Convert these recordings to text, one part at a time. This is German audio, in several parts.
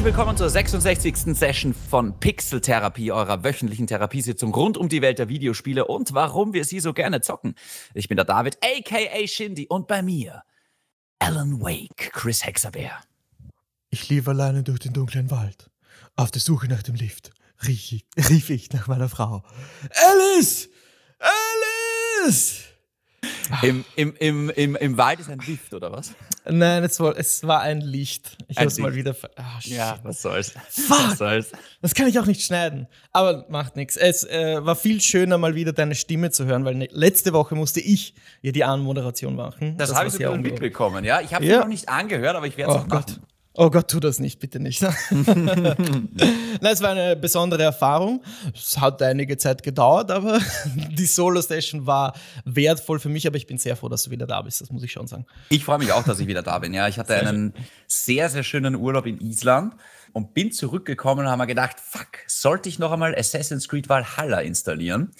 Herzlich willkommen zur 66. Session von Pixel Therapie, eurer wöchentlichen Therapiesitzung rund um die Welt der Videospiele und warum wir sie so gerne zocken. Ich bin der David, aka Shindy, und bei mir Alan Wake, Chris Hexabeer. Ich lief alleine durch den dunklen Wald. Auf der Suche nach dem Lift rief ich, rief ich nach meiner Frau. Alice! Alice! Im, im, im, im, Im Wald ist ein Lift, oder was? Nein, es war, es war ein Licht. Ich Ein hab's mal wieder. Ah, Ja, was soll's. Fuck! Was soll's. Das kann ich auch nicht schneiden. Aber macht nichts. Es äh, war viel schöner, mal wieder deine Stimme zu hören, weil ne, letzte Woche musste ich ja die Anmoderation machen. Das, war habe ich sogar mitbekommen, ja. Ich habe Ja. noch nicht angehört, aber ich werde es Oh auch Gott. machen. Oh Gott, tu das nicht, bitte nicht. Nein, es war eine besondere Erfahrung. Es hat einige Zeit gedauert, aber die Solo-Station war wertvoll für mich, aber ich bin sehr froh, dass du wieder da bist, das muss ich schon sagen. Ich freue mich auch, dass ich wieder da bin. Ja, ich hatte einen sehr, sehr schönen Urlaub in Island und bin zurückgekommen und habe mir gedacht, fuck, sollte ich noch einmal Assassin's Creed Valhalla installieren?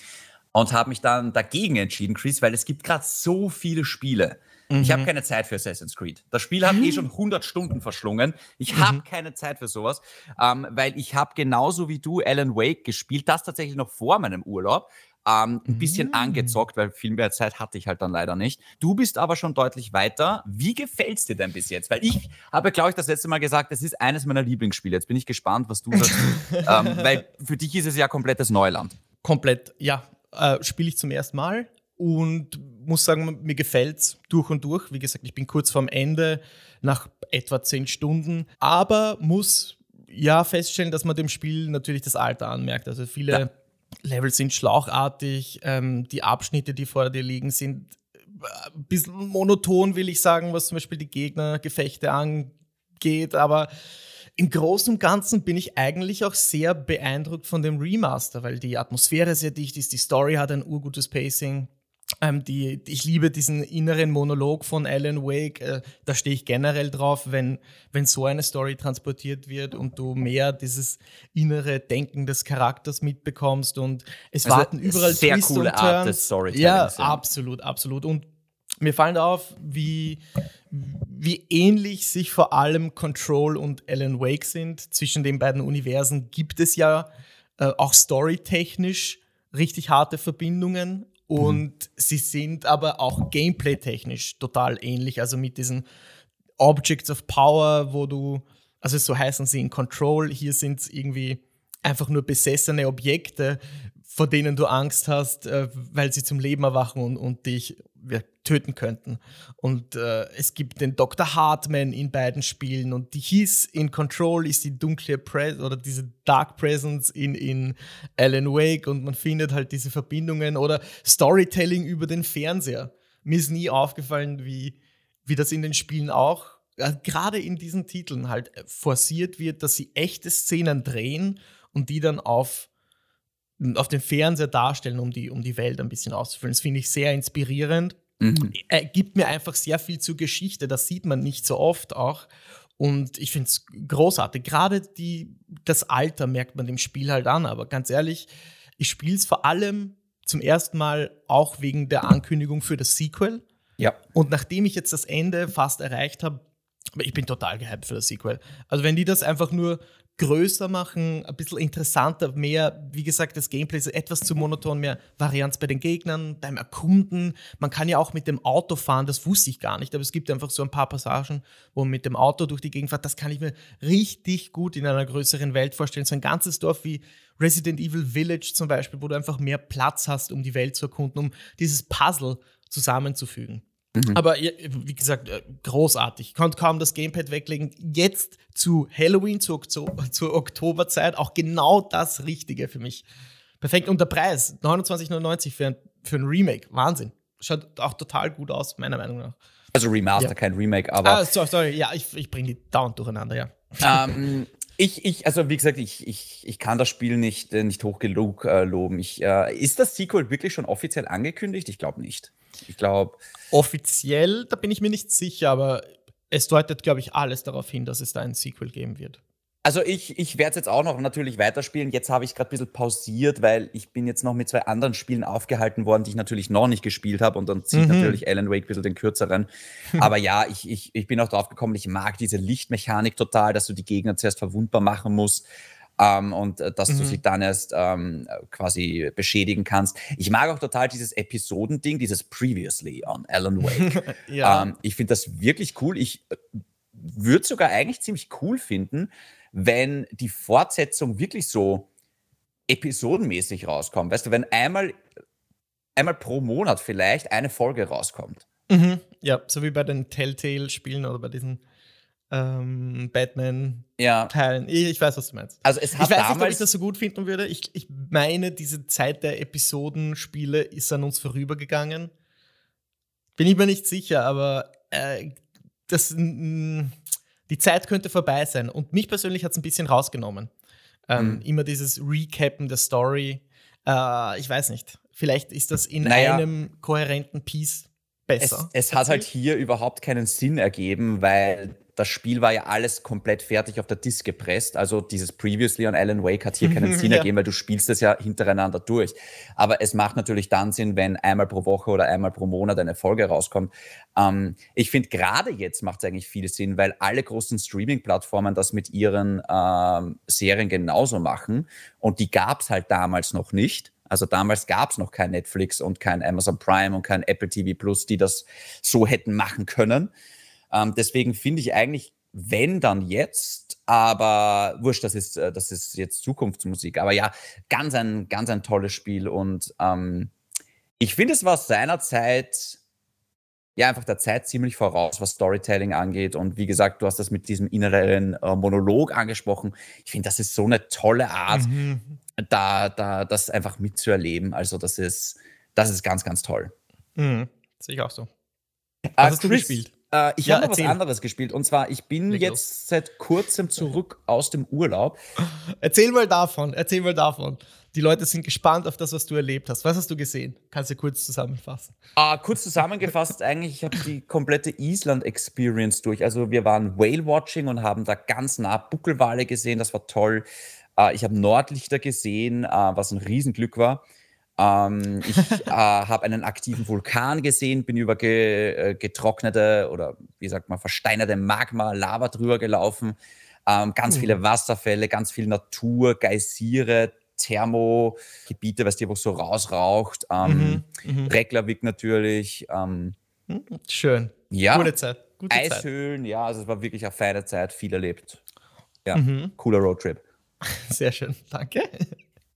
Und habe mich dann dagegen entschieden, Chris, weil es gibt gerade so viele Spiele. Ich habe keine Zeit für Assassin's Creed. Das Spiel hat eh schon 100 Stunden verschlungen. Ich habe keine Zeit für sowas, ähm, weil ich habe genauso wie du Alan Wake gespielt, das tatsächlich noch vor meinem Urlaub. Ähm, ein bisschen angezockt, weil viel mehr Zeit hatte ich halt dann leider nicht. Du bist aber schon deutlich weiter. Wie gefällt's dir denn bis jetzt? Weil ich habe, glaube ich, das letzte Mal gesagt, es ist eines meiner Lieblingsspiele. Jetzt bin ich gespannt, was du sagst. ähm, weil für dich ist es ja komplettes Neuland. Komplett, ja. Äh, Spiele ich zum ersten Mal und muss sagen, mir gefällt's durch und durch. Wie gesagt, ich bin kurz vorm Ende, nach etwa zehn Stunden, aber muss ja feststellen, dass man dem Spiel natürlich das Alter anmerkt. Also viele Ja. Levels sind schlauchartig, ähm, die Abschnitte, die vor dir liegen, sind äh, ein bisschen monoton, will ich sagen, was zum Beispiel die Gegnergefechte angeht, aber im Großen und Ganzen bin ich eigentlich auch sehr beeindruckt von dem Remaster, weil die Atmosphäre sehr dicht ist, die Story hat ein urgutes Pacing. Ähm, die, ich liebe diesen inneren Monolog von Alan Wake. Äh, da stehe ich generell drauf, wenn, wenn so eine Story transportiert wird und du mehr dieses innere Denken des Charakters mitbekommst und es Also, warten überall sehr Twists coole und Art des Storytellings, Ja, ja. absolut, absolut. Und mir fallen auf, wie, wie ähnlich sich vor allem Control und Alan Wake sind. Zwischen den beiden Universen gibt es ja äh, auch storytechnisch richtig harte Verbindungen. Und sie sind aber auch gameplay-technisch total ähnlich. Also mit diesen Objects of Power, wo du, also so heißen sie in Control, hier sind es irgendwie einfach nur besessene Objekte, vor denen du Angst hast, äh, weil sie zum Leben erwachen und, und dich ja, töten könnten. Und äh, es gibt den Dr. Hartman in beiden Spielen und die hieß in Control ist die dunkle Pres oder diese Dark Presence in, in Alan Wake und man findet halt diese Verbindungen oder Storytelling über den Fernseher. Mir ist nie aufgefallen, wie, wie das in den Spielen auch, äh, gerade in diesen Titeln halt forciert wird, dass sie echte Szenen drehen und die dann auf auf dem Fernseher darstellen, um die, um die Welt ein bisschen auszufüllen. Das finde ich sehr inspirierend. Mhm. Er gibt mir einfach sehr viel zur Geschichte. Das sieht man nicht so oft auch. Und ich finde es großartig. Gerade die, das Alter merkt man dem Spiel halt an. Aber ganz ehrlich, ich spiele es vor allem zum ersten Mal auch wegen der Ankündigung für das Sequel. Ja. Und nachdem ich jetzt das Ende fast erreicht habe, aber ich bin total gehypt für das Sequel. Also wenn die das einfach nur größer machen, ein bisschen interessanter, mehr, wie gesagt, das Gameplay ist etwas zu monoton, mehr Varianz bei den Gegnern, beim Erkunden. Man kann ja auch mit dem Auto fahren, das wusste ich gar nicht, aber es gibt einfach so ein paar Passagen, wo man mit dem Auto durch die Gegend fährt. Das kann ich mir richtig gut in einer größeren Welt vorstellen. So ein ganzes Dorf wie Resident Evil Village zum Beispiel, wo du einfach mehr Platz hast, um die Welt zu erkunden, um dieses Puzzle zusammenzufügen. Aber ja, wie gesagt, äh, großartig. Ich konnte kaum das Gamepad weglegen. Jetzt zu Halloween, zu, zu, zur Oktoberzeit, auch genau das Richtige für mich. Perfekt. Und der Preis, 29,99 für ein, für ein Remake. Wahnsinn. Schaut auch total gut aus, meiner Meinung nach. Also Remaster, Ja. kein Remake, aber Ah, sorry, sorry. Ja, ich, ich bringe die dauernd durcheinander, ja. ähm, ich, ich, also wie gesagt, ich, ich, ich kann das Spiel nicht, äh, nicht hoch genug äh, loben. Ich, äh, ist das Sequel wirklich schon offiziell angekündigt? Ich glaube nicht. Ich glaube, Offiziell, da bin ich mir nicht sicher, aber es deutet, glaube ich, alles darauf hin, dass es da ein Sequel geben wird. Also ich, ich werde es jetzt auch noch natürlich weiterspielen. Jetzt habe ich gerade ein bisschen pausiert, weil ich bin jetzt noch mit zwei anderen Spielen aufgehalten worden, die ich natürlich noch nicht gespielt habe. Und dann zieht mhm. natürlich Alan Wake ein bisschen den kürzeren. Aber ja, ich, ich, ich bin auch drauf gekommen, ich mag diese Lichtmechanik total, dass du die Gegner zuerst verwundbar machen musst. Ähm, und äh, dass mhm. du sie dann erst ähm, quasi beschädigen kannst. Ich mag auch total dieses Episodending, dieses Previously on Alan Wake. ja. ähm, ich finde das wirklich cool. Ich äh, würde sogar eigentlich ziemlich cool finden, wenn die Fortsetzung wirklich so episodenmäßig rauskommt. Weißt du, wenn einmal, einmal pro Monat vielleicht eine Folge rauskommt. Mhm. Ja, so wie bei den Telltale-Spielen oder bei diesen ähm, Batman-Teilen. Ja. Ich, weiß, was du meinst. Also es hat ich weiß nicht, ob ich das so gut finden würde. Ich, ich meine, diese Zeit der Episodenspiele ist an uns vorübergegangen. Bin ich mir nicht sicher, aber äh, das, die Zeit könnte vorbei sein. Und mich persönlich hat es ein bisschen rausgenommen. Ähm, mhm. Immer dieses Recappen der Story. Äh, ich weiß nicht. Vielleicht ist das in naja, einem kohärenten Piece besser. Es, es hat halt hier überhaupt keinen Sinn ergeben, weil das Spiel war ja alles komplett fertig auf der Disk gepresst. Also dieses Previously on Alan Wake hat hier keinen Sinn ja. ergeben, weil du spielst das ja hintereinander durch. Aber es macht natürlich dann Sinn, wenn einmal pro Woche oder einmal pro Monat eine Folge rauskommt. Ähm, ich finde gerade jetzt macht es eigentlich viel Sinn, weil alle großen Streaming-Plattformen das mit ihren ähm, Serien genauso machen. Und die gab es halt damals noch nicht. Also damals gab es noch kein Netflix und kein Amazon Prime und kein Apple TV Plus, die das so hätten machen können. Ähm, deswegen finde ich eigentlich, wenn dann jetzt, aber wurscht, das ist, äh, das ist jetzt Zukunftsmusik. Aber ja, ganz ein, ganz ein tolles Spiel und ähm, ich finde, es war seinerzeit ja einfach der Zeit ziemlich voraus, was Storytelling angeht. Und wie gesagt, du hast das mit diesem inneren äh, Monolog angesprochen. Ich finde, das ist so eine tolle Art, mhm. da, da das einfach mitzuerleben. Also, das ist, das ist ganz, ganz toll. Mhm. Sehe ich auch so. Was uh, hast Chris, du gespielt? Äh, ich ja, habe noch was anderes gespielt. Und zwar, ich bin Leg jetzt los. seit kurzem zurück aus dem Urlaub. Erzähl mal davon, erzähl mal davon. Die Leute sind gespannt auf das, was du erlebt hast. Was hast du gesehen? Kannst du kurz zusammenfassen? Ah, kurz zusammengefasst, eigentlich, ich habe die komplette Island-Experience durch. Also wir waren Whale-Watching und haben da ganz nah Buckelwale gesehen. Das war toll. Äh, ich habe Nordlichter gesehen, äh, was ein Riesenglück war. Ähm, ich äh, habe einen aktiven Vulkan gesehen, bin über ge, äh, getrocknete oder wie sagt man, versteinerte Magma, Lava drüber gelaufen. Ähm, ganz mhm. viele Wasserfälle, ganz viel Natur, Geysire, Thermogebiete, weißt du, wo es so rausraucht. Ähm, mhm. Mhm. Recklavik natürlich. Ähm, hm, Schön. Ja. Gute Zeit. Gute Eishöhlen, Zeit. ja, also es war wirklich eine feine Zeit, viel erlebt. Ja, mhm. cooler Roadtrip. Sehr schön, danke.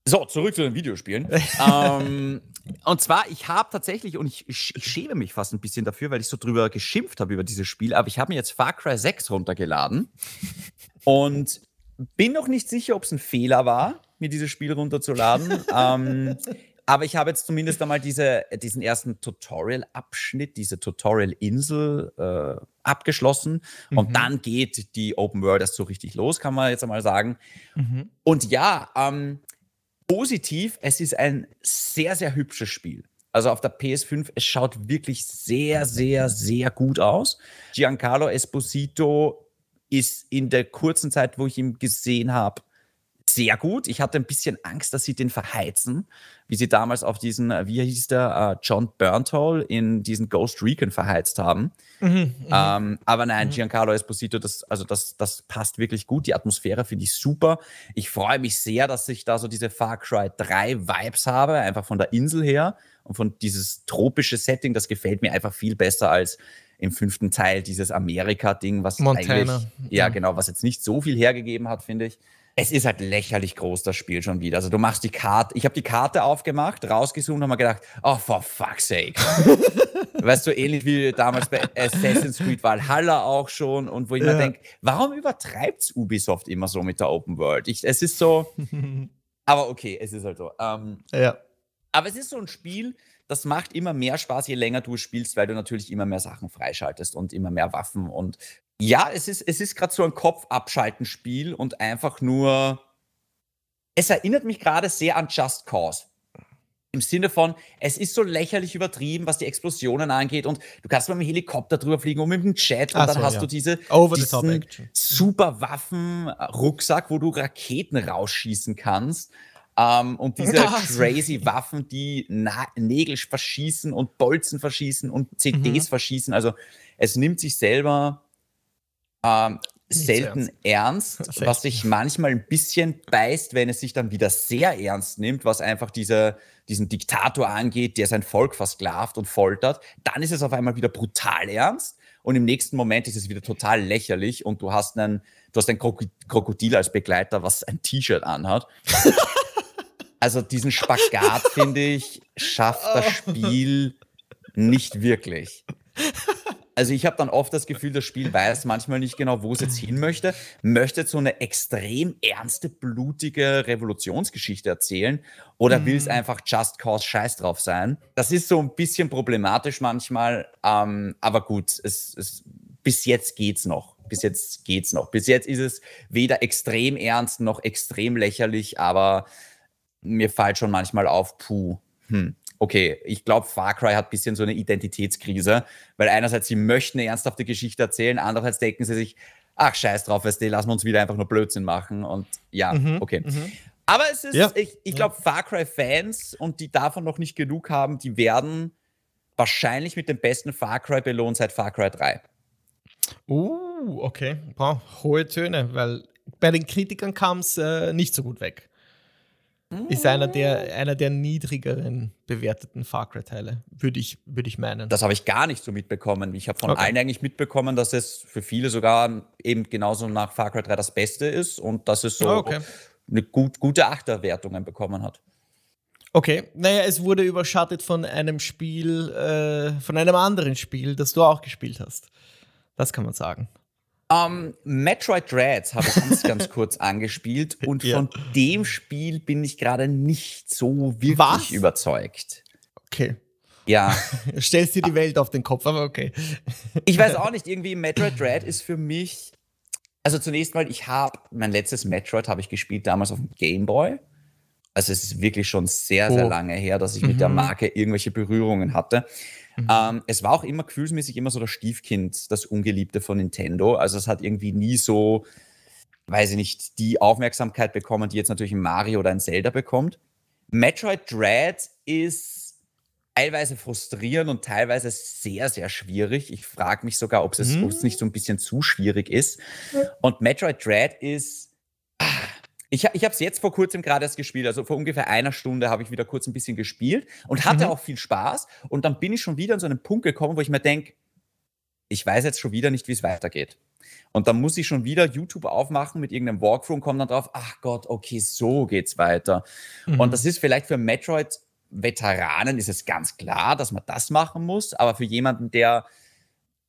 So, zurück zu den Videospielen. ähm, und zwar, ich habe tatsächlich, und ich, ich, schäme mich fast ein bisschen dafür, weil ich so drüber geschimpft habe über dieses Spiel, aber ich habe mir jetzt Far Cry 6 runtergeladen und bin noch nicht sicher, ob es ein Fehler war, mir dieses Spiel runterzuladen. ähm, aber ich habe jetzt zumindest einmal diese, diesen ersten Tutorial-Abschnitt, diese Tutorial-Insel äh, abgeschlossen. Mhm. Und dann geht die Open World erst so richtig los, kann man jetzt einmal sagen. Mhm. Und ja, ähm, Positiv, es ist ein sehr, sehr hübsches Spiel. Also auf der PS5, es schaut wirklich sehr, sehr, sehr gut aus. Giancarlo Esposito ist in der kurzen Zeit, wo ich ihn gesehen habe, sehr gut. Ich hatte ein bisschen Angst, dass sie den verheizen, wie sie damals auf diesen, äh, wie hieß der, uh, John Burnthal in diesen Ghost Recon verheizt haben. Mhm, mhm, ähm, aber nein, mhm. Giancarlo Esposito, das, also das, das passt wirklich gut. Die Atmosphäre finde ich super. Ich freue mich sehr, dass ich da so diese Far Cry 3 Vibes habe, einfach von der Insel her und von dieses tropische Setting. Das gefällt mir einfach viel besser als im fünften Teil dieses Amerika-Ding, was Montana. eigentlich, ja, genau, was jetzt nicht so viel hergegeben hat, finde ich es ist halt lächerlich groß, das Spiel schon wieder. Also du machst die Karte, ich habe die Karte aufgemacht, rausgezoomt und habe gedacht, oh, for fuck's sake. weißt du, ähnlich wie damals bei Assassin's Creed Valhalla auch schon und wo ich ja. mir denke, warum übertreibt Ubisoft immer so mit der Open World? Ich, es ist so, aber okay, es ist halt so. Ähm, ja. Aber es ist so ein Spiel, das macht immer mehr Spaß, je länger du spielst, weil du natürlich immer mehr Sachen freischaltest und immer mehr Waffen und ja, es ist, es ist gerade so ein Kopfabschalten-Spiel und einfach nur. Es erinnert mich gerade sehr an Just Cause. Im Sinne von, es ist so lächerlich übertrieben, was die Explosionen angeht und du kannst mit dem Helikopter drüber fliegen und mit dem Jet und Ach dann so, hast ja. du diese super Waffen-Rucksack, wo du Raketen rausschießen kannst. Ähm, und diese crazy Waffen, die Na Nägel verschießen und Bolzen verschießen und CDs mhm. verschießen. Also es nimmt sich selber ähm, selten ernst, ernst was sich manchmal ein bisschen beißt, wenn es sich dann wieder sehr ernst nimmt, was einfach diese, diesen Diktator angeht, der sein Volk versklavt und foltert. Dann ist es auf einmal wieder brutal ernst und im nächsten Moment ist es wieder total lächerlich und du hast einen, du hast ein Krokodil als Begleiter, was ein T-Shirt anhat. also diesen Spagat, finde ich, schafft das Spiel nicht wirklich also ich habe dann oft das Gefühl, das Spiel weiß manchmal nicht genau, wo es jetzt hin möchte. Möchte so eine extrem ernste, blutige Revolutionsgeschichte erzählen oder mm. will es mhm. einfach Just Cause Scheiß drauf sein? Das ist so ein bisschen problematisch manchmal, ähm, aber gut, es, es, bis jetzt geht's noch. Bis jetzt geht's noch. Bis jetzt ist es weder extrem ernst noch extrem lächerlich, aber mir fällt schon manchmal auf, puh, hm, okay, ich glaube, Far Cry hat ein bisschen so eine Identitätskrise, weil einerseits sie möchten eine ernsthafte Geschichte erzählen, andererseits denken sie sich, ach scheiß drauf, weißt du, lassen wir uns wieder einfach nur Blödsinn machen und ja, mhm, okay. Mhm. Aber es ist, ja. ich, ich glaube. Far Cry-Fans und die davon noch nicht genug haben, die werden wahrscheinlich mit dem besten Far Cry belohnt seit Far Cry 3. Uh, okay. Boah, hohe Töne, weil bei den Kritikern kam es äh, nicht so gut weg. Ist einer der, einer der niedrigeren bewerteten Far Cry-Teile, würde ich, würd ich meinen. Das habe ich gar nicht so mitbekommen. Ich habe von okay. allen eigentlich mitbekommen, dass es für viele sogar eben genauso nach Far Cry 3 das Beste ist und dass es so okay. eine gut, gute Achterwertungen bekommen hat. Okay, naja, es wurde überschattet von einem Spiel, äh, von einem anderen Spiel, das du auch gespielt hast. Das kann man sagen. Um, ähm, Metroid Dread habe ich ganz, ganz kurz angespielt und ja. von dem Spiel bin ich gerade nicht so wirklich Was? überzeugt. Okay. Ja. Stellst dir die Welt auf den Kopf, aber okay. ich weiß auch nicht, irgendwie Metroid Dread ist für mich. Also zunächst mal, ich habe mein letztes Metroid habe ich gespielt damals auf dem Game Boy. Also es ist wirklich schon sehr, sehr oh. lange her, dass ich mhm. mit der mhm. Marke irgendwelche Berührungen hatte. Mhm. Ähm, es war auch immer gefühlsmäßig immer so das Stiefkind, das Ungeliebte von Nintendo. Also es hat irgendwie nie so, weiß ich nicht, die Aufmerksamkeit bekommen, die jetzt natürlich ein Mario oder ein Zelda bekommt. Metroid Dread ist teilweise frustrierend und teilweise sehr, sehr schwierig. Ich frage mich sogar, ob es, mhm. nicht so ein bisschen zu schwierig ist. Und Metroid Dread ist ich, ich habe es jetzt vor kurzem gerade erst gespielt, also vor ungefähr einer Stunde habe ich wieder kurz ein bisschen gespielt und hatte mhm. auch viel Spaß. Und dann bin ich schon wieder an so einen Punkt gekommen, wo ich mir denke, ich weiß jetzt schon wieder nicht, wie es weitergeht. Und dann muss ich schon wieder YouTube aufmachen mit irgendeinem Walkthrough und komme dann drauf, ach Gott, okay, so geht's weiter. Mhm. Und das ist vielleicht für Metroid-Veteranen ist es ganz klar, dass man das machen muss, aber für jemanden, der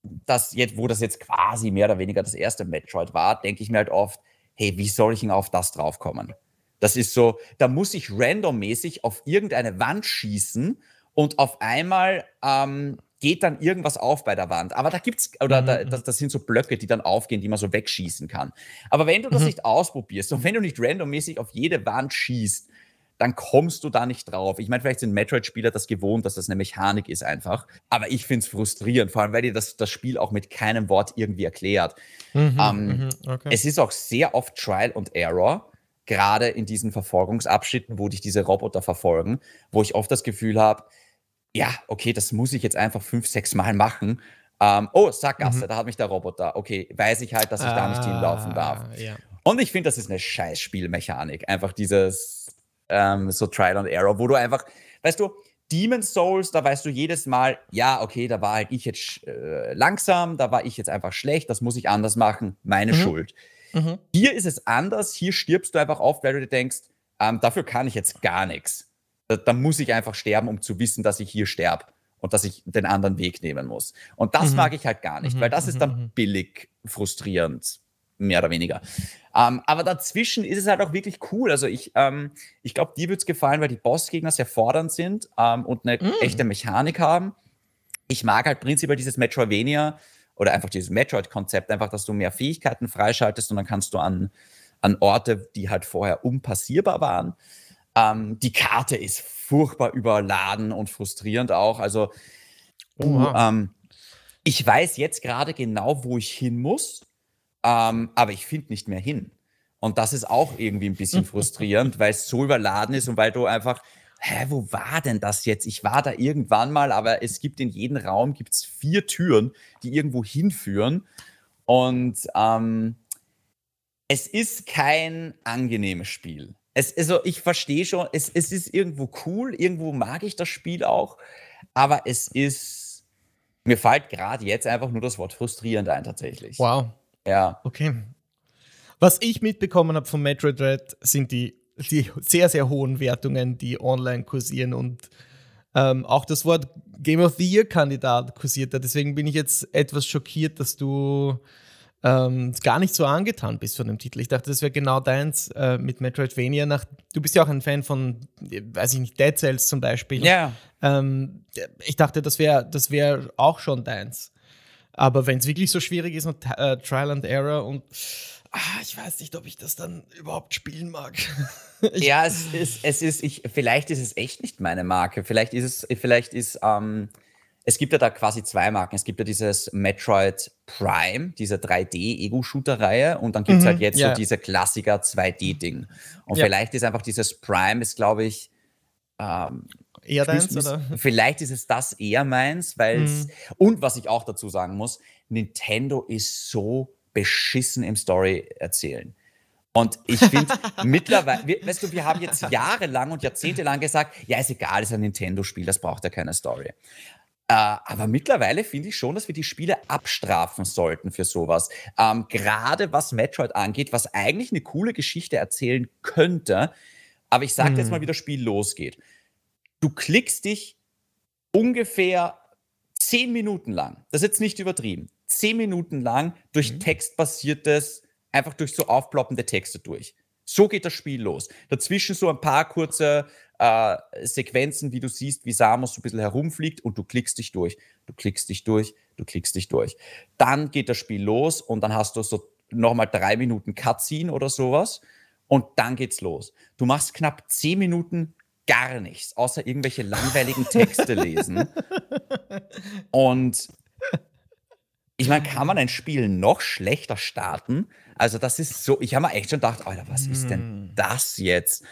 das jetzt, wo das jetzt quasi mehr oder weniger das erste Metroid war, denke ich mir halt oft, hey, wie soll ich denn auf das draufkommen? Das ist so, da muss ich randommäßig auf irgendeine Wand schießen und auf einmal ähm, geht dann irgendwas auf bei der Wand. Aber da gibt's, oder mhm. da, das, das, sind so Blöcke, die dann aufgehen, die man so wegschießen kann. Aber wenn du das mhm. nicht ausprobierst und wenn du nicht randommäßig auf jede Wand schießt, dann kommst du da nicht drauf. Ich meine, vielleicht sind Metroid-Spieler das gewohnt, dass das eine Mechanik ist einfach. Aber ich finde es frustrierend, vor allem, weil dir das, das Spiel auch mit keinem Wort irgendwie erklärt. Mhm, ähm, mhm, okay. Es ist auch sehr oft Trial und Error, gerade in diesen Verfolgungsabschnitten, wo dich diese Roboter verfolgen, wo ich oft das Gefühl habe, ja, okay, das muss ich jetzt einfach fünf, sechs Mal machen. Ähm, oh, Sackgasse, mhm. da hat mich der Roboter. Okay, weiß ich halt, dass ich ah, da nicht hinlaufen darf. Ja. Und ich finde, das ist eine scheiß Spielmechanik. Einfach dieses, ähm, so Trial and Error, wo du einfach, weißt du, Demon's Souls, da weißt du jedes Mal, ja, okay, da war halt ich jetzt äh, langsam, da war ich jetzt einfach schlecht, das muss ich anders machen, meine mhm. Schuld. Mhm. Hier ist es anders, hier stirbst du einfach auf, weil du dir denkst, ähm, dafür kann ich jetzt gar nichts. Da, da, muss ich einfach sterben, um zu wissen, dass ich hier sterbe und dass ich den anderen Weg nehmen muss. Und das mhm. mag ich halt gar nicht, weil das ist dann mhm. billig frustrierend mehr oder weniger. Ähm, aber dazwischen ist es halt auch wirklich cool. Also ich, ähm, ich glaube, dir wird es gefallen, weil die Bossgegner sehr fordernd sind ähm, und eine mm. echte Mechanik haben. Ich mag halt prinzipiell dieses Metroidvania oder einfach dieses Metroid-Konzept, einfach, dass du mehr Fähigkeiten freischaltest und dann kannst du an, an Orte, die halt vorher unpassierbar waren, Ähm, die Karte ist furchtbar überladen und frustrierend auch. Also, du, ähm, ich weiß jetzt gerade genau, wo ich hin muss, ähm, aber ich finde nicht mehr hin. Und das ist auch irgendwie ein bisschen frustrierend, weil es so überladen ist und weil du einfach, hä, wo war denn das jetzt? Ich war da irgendwann mal, aber es gibt in jedem Raum gibt's vier Türen, die irgendwo hinführen. Und ähm, es ist kein angenehmes Spiel. Es, also ich verstehe schon, es, es ist irgendwo cool, irgendwo mag ich das Spiel auch, aber es ist, mir fällt gerade jetzt einfach nur das Wort frustrierend ein tatsächlich. Wow. Ja. Okay. Was ich mitbekommen habe von Metroid Red sind die, die sehr, sehr hohen Wertungen, die online kursieren und ähm, auch das Wort Game of the Year-Kandidat kursiert da. Deswegen bin ich jetzt etwas schockiert, dass du ähm, gar nicht so angetan bist von dem Titel. Ich dachte, das wäre genau deins äh, mit Metroidvania. Nach, du bist ja auch ein Fan von, weiß ich nicht, Dead Cells zum Beispiel. Ja. Ähm, ich dachte, das wäre das wär auch schon deins. Aber wenn es wirklich so schwierig ist und äh, Trial and Error und ah, ich weiß nicht, ob ich das dann überhaupt spielen mag. ja, es ist, es ist, ich, vielleicht ist es echt nicht meine Marke. Vielleicht ist es, vielleicht ist, ähm, es gibt ja da quasi zwei Marken. Es gibt ja dieses Metroid Prime, diese 3D-Ego-Shooter-Reihe, und dann gibt es mhm, halt jetzt ja. so diese Klassiker 2D-Ding. Und ja. vielleicht ist einfach dieses Prime, ist glaube ich, ähm, eher deins, oder? Vielleicht ist es das eher meins, weil mhm. und was ich auch dazu sagen muss, Nintendo ist so beschissen im Story erzählen. Und ich finde mittlerweile, weißt du, wir haben jetzt jahrelang und jahrzehntelang gesagt, ja, ist egal, ist ein Nintendo-Spiel, das braucht ja keine Story. Äh, aber mittlerweile finde ich schon, dass wir die Spiele abstrafen sollten für sowas. Ähm, Gerade was Metroid angeht, was eigentlich eine coole Geschichte erzählen könnte. Aber ich sage hm. jetzt mal, wie das Spiel losgeht. Du klickst dich ungefähr zehn Minuten lang, das ist jetzt nicht übertrieben, zehn Minuten lang durch mhm. textbasiertes, einfach durch so aufploppende Texte durch. So geht das Spiel los. Dazwischen so ein paar kurze äh, Sequenzen, wie du siehst, wie Samus so ein bisschen herumfliegt und du klickst dich durch. Du klickst dich durch, du klickst dich durch. Dann geht das Spiel los und dann hast du so nochmal drei Minuten Cutscene oder sowas und dann geht's los. Du machst knapp zehn Minuten gar nichts, außer irgendwelche langweiligen Texte lesen. Und ich meine, kann man ein Spiel noch schlechter starten? Also, das ist so, ich habe mir echt schon gedacht, Alter, was ist denn hm. das jetzt?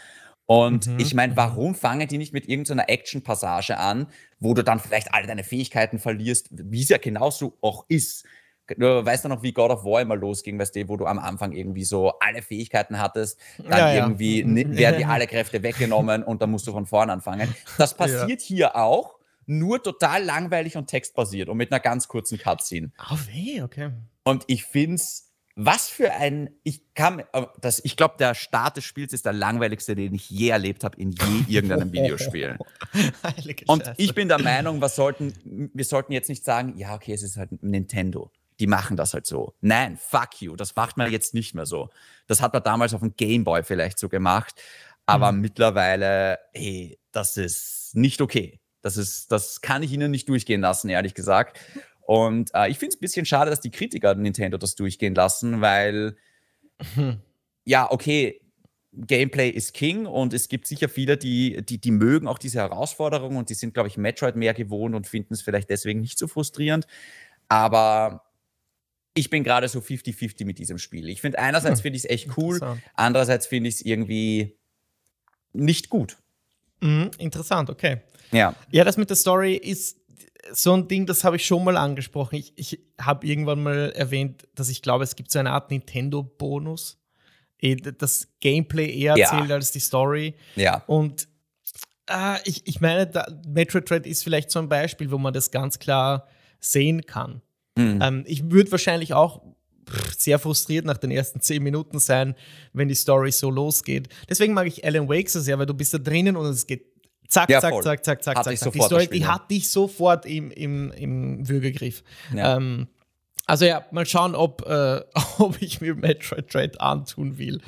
Und mhm. ich meine, warum fangen die nicht mit irgendeiner Action-Passage an, wo du dann vielleicht alle deine Fähigkeiten verlierst, wie es ja genauso auch ist? Du weißt ja noch, wie God of War immer losging, weißt du, wo du am Anfang irgendwie so alle Fähigkeiten hattest, dann ja, irgendwie ja. werden dir alle Kräfte weggenommen und dann musst du von vorn anfangen. Das passiert ja. hier auch, nur total langweilig und textbasiert und mit einer ganz kurzen Cutscene. Oh weh, okay. Und ich finde es was für ein, ich kann, äh, das, ich glaube, der Start des Spiels ist der langweiligste, den ich je erlebt habe in je irgendeinem Videospiel. Und ich bin der Meinung, was sollten, wir sollten jetzt nicht sagen, ja, okay, es ist halt Nintendo. Die machen das halt so. Nein, fuck you, das macht man jetzt nicht mehr so. Das hat man damals auf dem Gameboy vielleicht so gemacht, aber mhm. mittlerweile, hey, das ist nicht okay. Das ist, das kann ich ihnen nicht durchgehen lassen, ehrlich gesagt. Und äh, ich finde es ein bisschen schade, dass die Kritiker Nintendo das durchgehen lassen, weil, hm. ja, okay, Gameplay ist King und es gibt sicher viele, die, die, die mögen auch diese Herausforderung und die sind, glaube ich, Metroid mehr gewohnt und finden es vielleicht deswegen nicht so frustrierend. Aber ich bin gerade so 50-50 mit diesem Spiel. Ich finde, einerseits hm. finde ich es echt cool, andererseits finde ich es irgendwie nicht gut. Mhm, interessant, okay. Ja. Ja, das mit der Story ist so ein Ding, das habe ich schon mal angesprochen. Ich, ich habe irgendwann mal erwähnt, dass ich glaube, es gibt so eine Art Nintendo-Bonus. Eh, das Gameplay eher ja. erzählt als die Story. Ja. Und äh, ich, ich meine, da, Metroid Dread ist vielleicht so ein Beispiel, wo man das ganz klar sehen kann. Mhm. Ähm, ich würde wahrscheinlich auch sehr frustriert nach den ersten zehn Minuten sein, wenn die Story so losgeht. Deswegen mag ich Alan Wake so sehr, weil du bist da drinnen und es geht Zack, ja, zack, zack, zack, zack, zack, zack. Die Story, die hat dich sofort im, im, im Würgegriff. Ja. Ähm, also ja, mal schauen, ob, äh, ob ich mir Metroid Dread antun will.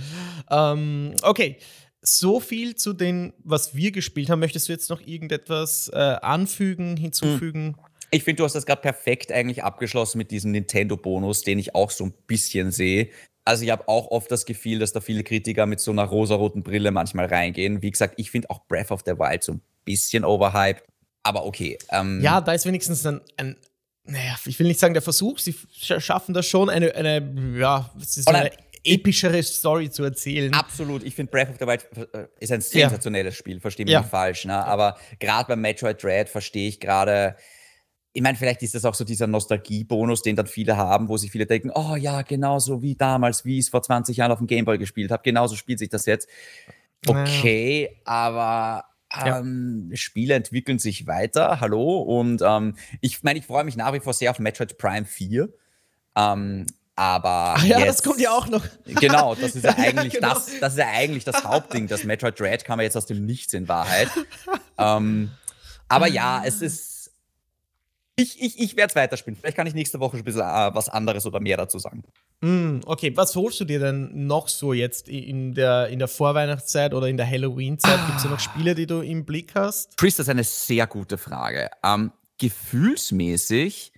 Ähm, okay, so viel zu dem, was wir gespielt haben. Möchtest du jetzt noch irgendetwas äh, anfügen, hinzufügen? Ich finde, du hast das gerade perfekt eigentlich abgeschlossen mit diesem Nintendo-Bonus, den ich auch so ein bisschen sehe. Also ich habe auch oft das Gefühl, dass da viele Kritiker mit so einer rosaroten Brille manchmal reingehen. Wie gesagt, ich finde auch Breath of the Wild so ein bisschen overhyped, aber okay. Ähm, ja, da ist wenigstens ein, ein, naja, ich will nicht sagen der Versuch, sie schaffen da schon eine, eine ja, es ist eine epischere Story zu erzählen. Absolut. Ich finde Breath of the Wild äh, ist ein sensationelles ja. Spiel, verstehe mich ja. nicht falsch. Ne? Aber gerade beim Metroid Dread verstehe ich gerade, ich meine, vielleicht ist das auch so dieser Nostalgie-Bonus, den dann viele haben, wo sich viele denken, oh ja, genauso wie damals, wie ich es vor 20 Jahren auf dem Gameboy gespielt habe, genauso spielt sich das jetzt. Okay, ja. aber ähm, Spiele entwickeln sich weiter, hallo. Und ähm, ich meine, ich freue mich nach wie vor sehr auf Metroid Prime 4. Ähm, aber. Ach ja, jetzt, das kommt ja auch noch. Genau, das ist ja eigentlich, ja, genau. das, das, ist ja eigentlich das Hauptding. Das Metroid Dread kam ja jetzt aus dem Nichts in Wahrheit. ähm, aber ja, es ist. Ich, ich, ich werde es weiterspielen. Vielleicht kann ich nächste Woche ein bisschen äh, was anderes oder mehr dazu sagen. Mm, okay, was holst du dir denn noch so jetzt in der, in der Vorweihnachtszeit oder in der Halloween-Zeit? Ah. Gibt es ja noch Spiele, die du im Blick hast? Chris, das ist eine sehr gute Frage. Ähm, gefühlsmäßig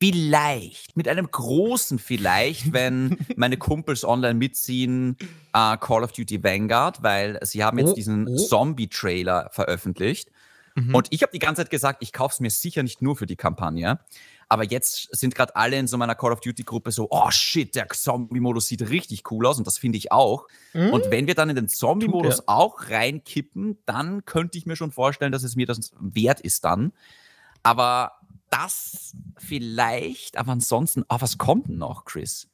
vielleicht, mit einem großen Vielleicht, wenn meine Kumpels online mitziehen, uh, Call of Duty Vanguard, weil sie haben jetzt oh, diesen oh. Zombie-Trailer veröffentlicht. Mhm. Und ich habe die ganze Zeit gesagt, ich kaufe es mir sicher nicht nur für die Kampagne. Aber jetzt sind gerade alle in so meiner Call of Duty-Gruppe so, oh shit, der Zombie-Modus sieht richtig cool aus und das finde ich auch. Mhm. Und wenn wir dann in den Zombie-Modus auch reinkippen, dann könnte ich mir schon vorstellen, dass es mir das wert ist dann. Aber das vielleicht, aber ansonsten, oh, was kommt denn noch, Chris?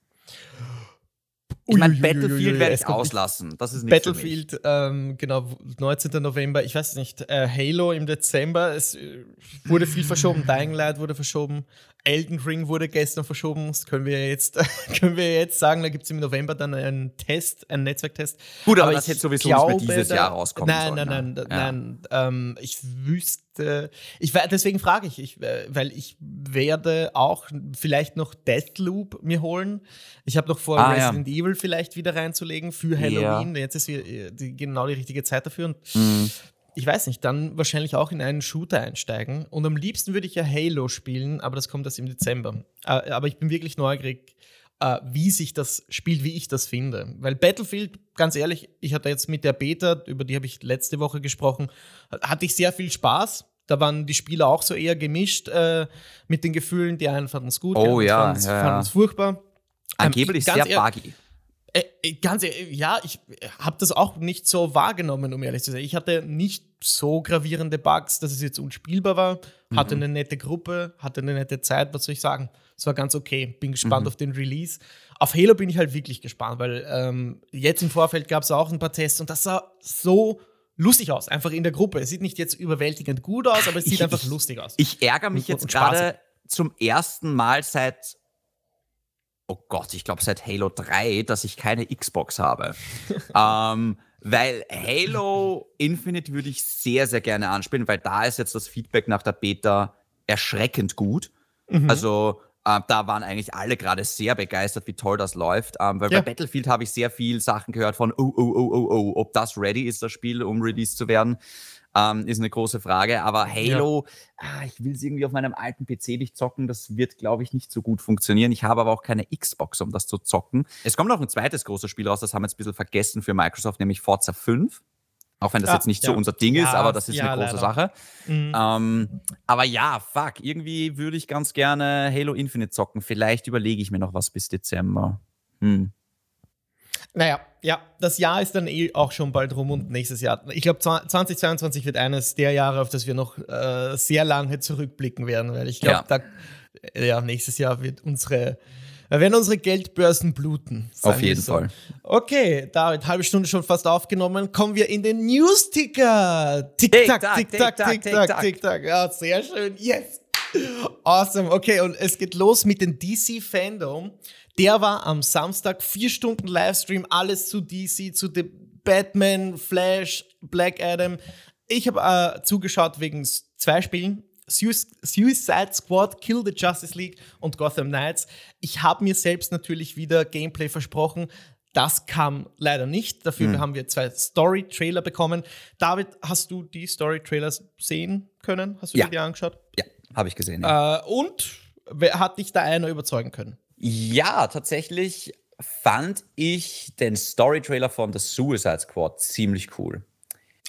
Ich meine, Battlefield werde ich auslassen. Das ist nicht Battlefield, ähm, genau, 19. November. Ich weiß nicht, äh, Halo im Dezember. Es äh, wurde viel verschoben. Dying Light wurde verschoben. Elden Ring wurde gestern verschoben. Das können wir jetzt, können wir jetzt sagen. Da gibt es im November dann einen Test, einen Netzwerktest. Gut, aber, aber das hätte sowieso glaube, nicht mehr dieses da, Jahr rauskommen Nein, sollen, nein, nein, ja. nein. Ähm, ich wüsste, ich, deswegen frage ich, ich, äh, weil ich werde auch vielleicht noch Deathloop mir holen. Ich habe noch vor, ah, Resident ja. Evil vielleicht wieder reinzulegen für Halloween. Ja. Jetzt ist die, genau die richtige Zeit dafür. Und mhm ich weiß nicht, dann wahrscheinlich auch in einen Shooter einsteigen. Und am liebsten würde ich ja Halo spielen, aber das kommt erst im Dezember. Äh, aber ich bin wirklich neugierig, äh, wie sich das spielt, wie ich das finde. Weil Battlefield, ganz ehrlich, ich hatte jetzt mit der Beta, über die habe ich letzte Woche gesprochen, hatte ich sehr viel Spaß. Da waren die Spieler auch so eher gemischt äh, mit den Gefühlen. Die einen fanden es gut, oh, die anderen ja, fanden es ja. furchtbar. Angeblich ähm, sehr buggy. Äh, äh, ganz ehrlich, ja, ich habe das auch nicht so wahrgenommen, um ehrlich zu sein. Ich hatte nicht so gravierende Bugs, dass es jetzt unspielbar war. Hatte mhm. eine nette Gruppe, hatte eine nette Zeit, was soll ich sagen? Es war ganz okay. Bin gespannt mhm. auf den Release. Auf Halo bin ich halt wirklich gespannt, weil ähm, jetzt im Vorfeld gab es auch ein paar Tests und das sah so lustig aus, einfach in der Gruppe. Es sieht nicht jetzt überwältigend gut aus, aber es sieht ich, einfach lustig aus. Ich ärgere mich und, jetzt gerade zum ersten Mal seit oh Gott, ich glaube seit Halo 3, dass ich keine Xbox habe. ähm, weil Halo Infinite würde ich sehr, sehr gerne anspielen, weil da ist jetzt das Feedback nach der Beta erschreckend gut. Mhm. Also äh, da waren eigentlich alle gerade sehr begeistert, wie toll das läuft. Ähm, weil ja. bei Battlefield habe ich sehr viel Sachen gehört von, oh, oh, oh, oh, oh, ob das ready ist, das Spiel, um released zu werden ähm, ist eine große Frage. Aber Halo, ja. ah, ich will es irgendwie auf meinem alten PC nicht zocken. Das wird, glaube ich, nicht so gut funktionieren. Ich habe aber auch keine Xbox, um das zu zocken. Es kommt noch ein zweites großes Spiel raus, das haben wir jetzt ein bisschen vergessen für Microsoft, nämlich Forza 5. Auch wenn das ja, jetzt nicht ja. so unser Ding ist, aber das ist ja, eine große leider. Sache. Mhm. Ähm, aber ja, fuck, irgendwie würde ich ganz gerne Halo Infinite zocken. Vielleicht überlege ich mir noch was bis Dezember. Hm. Naja, ja, das Jahr ist dann eh auch schon bald rum und nächstes Jahr. Ich glaube, 2022 wird eines der Jahre, auf das wir noch äh, sehr lange zurückblicken werden, weil ich glaube, ja. Ja, nächstes Jahr wird unsere, werden unsere Geldbörsen bluten. Auf jeden so. Fall. Okay, David, halbe Stunde schon fast aufgenommen. Kommen wir in den News-Ticker. Tick-Tack, Tick-Tack, Tick-Tack, Tick-Tack. Ja, sehr schön. Yes. Awesome. Okay, und es geht los mit dem DC Fandom. Der war am Samstag vier Stunden Livestream, alles zu DC, zu Batman, Flash, Black Adam. Ich habe äh, zugeschaut wegen zwei Spielen. Suicide Squad, Kill the Justice League und Gotham Knights. Ich habe mir selbst natürlich wieder Gameplay versprochen. Das kam leider nicht. Dafür mhm. haben wir zwei Story-Trailer bekommen. David, hast du die Story-Trailers sehen können? Hast du ja. die angeschaut? Ja, habe ich gesehen. Ja. Äh, und hat dich da einer überzeugen können? Ja, tatsächlich fand ich den Story-Trailer von The Suicide Squad ziemlich cool.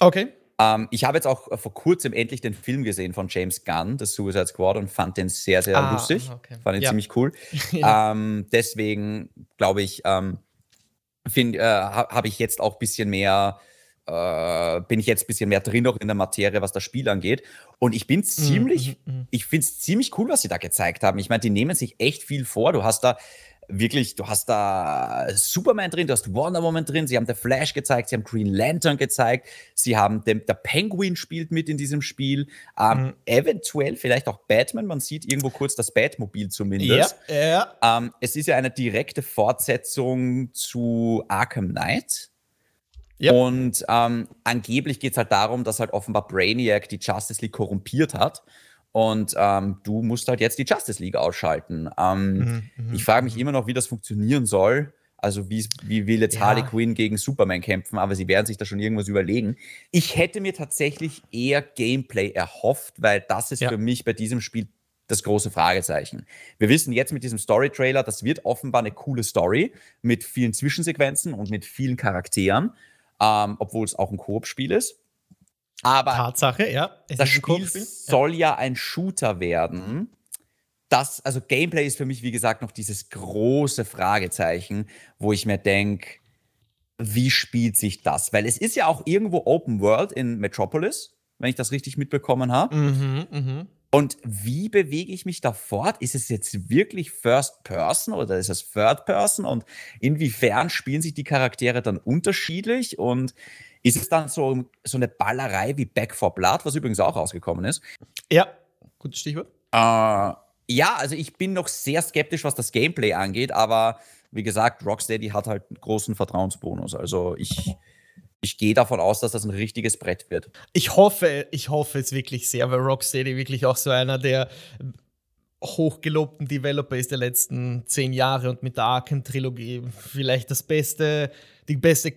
Okay. Ähm, ich habe jetzt auch vor kurzem endlich den Film gesehen von James Gunn, The Suicide Squad, und fand den sehr, sehr ah, lustig. Okay. Fand ihn ja. ziemlich cool. ja. ähm, deswegen glaube ich, ähm, äh, habe ich jetzt auch ein bisschen mehr äh, bin ich jetzt ein bisschen mehr drin noch in der Materie, was das Spiel angeht. Und ich bin mhm, ziemlich, mm, mm, ich finde es ziemlich cool, was sie da gezeigt haben. Ich meine, die nehmen sich echt viel vor. Du hast da wirklich, du hast da Superman drin, du hast Wonder Woman drin, sie haben The Flash gezeigt, sie haben Green Lantern gezeigt, sie haben, den, der Penguin spielt mit in diesem Spiel, ähm, mhm. eventuell vielleicht auch Batman, man sieht irgendwo kurz das Batmobil zumindest. Ja, ja. Ähm, es ist ja eine direkte Fortsetzung zu Arkham Knight. Yep. Und ähm, angeblich geht es halt darum, dass halt offenbar Brainiac die Justice League korrumpiert hat. Und ähm, du musst halt jetzt die Justice League ausschalten. Ähm, mhm, mhm ich frage mich mhm. immer noch, wie das funktionieren soll. Also wie, wie will jetzt ja. Harley Quinn gegen Superman kämpfen, aber sie werden sich da schon irgendwas überlegen. Ich hätte mir tatsächlich eher Gameplay erhofft, weil das ist ja. für mich bei diesem Spiel das große Fragezeichen. Wir wissen jetzt mit diesem Story-Trailer, das wird offenbar eine coole Story mit vielen Zwischensequenzen und mit vielen Charakteren ähm, obwohl es auch ein Koop-Spiel ist. Aber Tatsache, ja. das Spiel soll ja. ja ein Shooter werden. Das, also Gameplay ist für mich, wie gesagt, noch dieses große Fragezeichen, wo ich mir denke, wie spielt sich das? Weil es ist ja auch irgendwo Open World in Metropolis, wenn ich das richtig mitbekommen habe. Mhm, mh. Und wie bewege ich mich da fort? Ist es jetzt wirklich First Person oder ist es Third Person? Und inwiefern spielen sich die Charaktere dann unterschiedlich? Und ist es dann so, so eine Ballerei wie Back for Blood, was übrigens auch rausgekommen ist? Ja, gutes Stichwort. Äh, ja, also ich bin noch sehr skeptisch, was das Gameplay angeht, aber wie gesagt, Rocksteady hat halt einen großen Vertrauensbonus. Also ich ich gehe davon aus, dass das ein richtiges Brett wird. Ich hoffe, ich hoffe es wirklich sehr, weil Rocksteady wirklich auch so einer der hochgelobten Developer ist der letzten zehn Jahre und mit der Arkham-Trilogie vielleicht das beste, die beste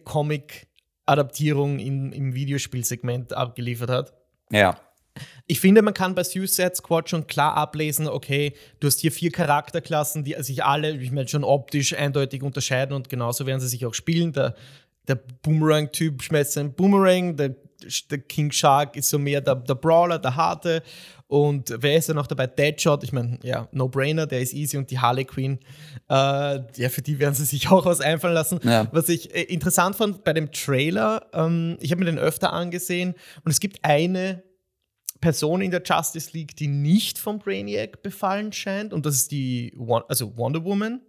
Comic-Adaptierung im Videospielsegment abgeliefert hat. Ja. Ich finde, man kann bei Suicide Squad schon klar ablesen, okay, du hast hier vier Charakterklassen, die sich alle, ich meine, schon optisch eindeutig unterscheiden und genauso werden sie sich auch spielen. Der der Boomerang-Typ schmeißt seinen Boomerang, der, der, King Shark ist so mehr der, der Brawler, der Harte. Und wer ist da noch dabei? Deadshot, ich meine, ja, No-Brainer, der ist easy. Und die Harley Quinn, äh, ja, für die werden sie sich auch was einfallen lassen. Ja. Was ich äh, interessant fand bei dem Trailer, ähm, ich habe mir den öfter angesehen und es gibt eine Person in der Justice League, die nicht vom Brainiac befallen scheint und das ist die, also Wonder Woman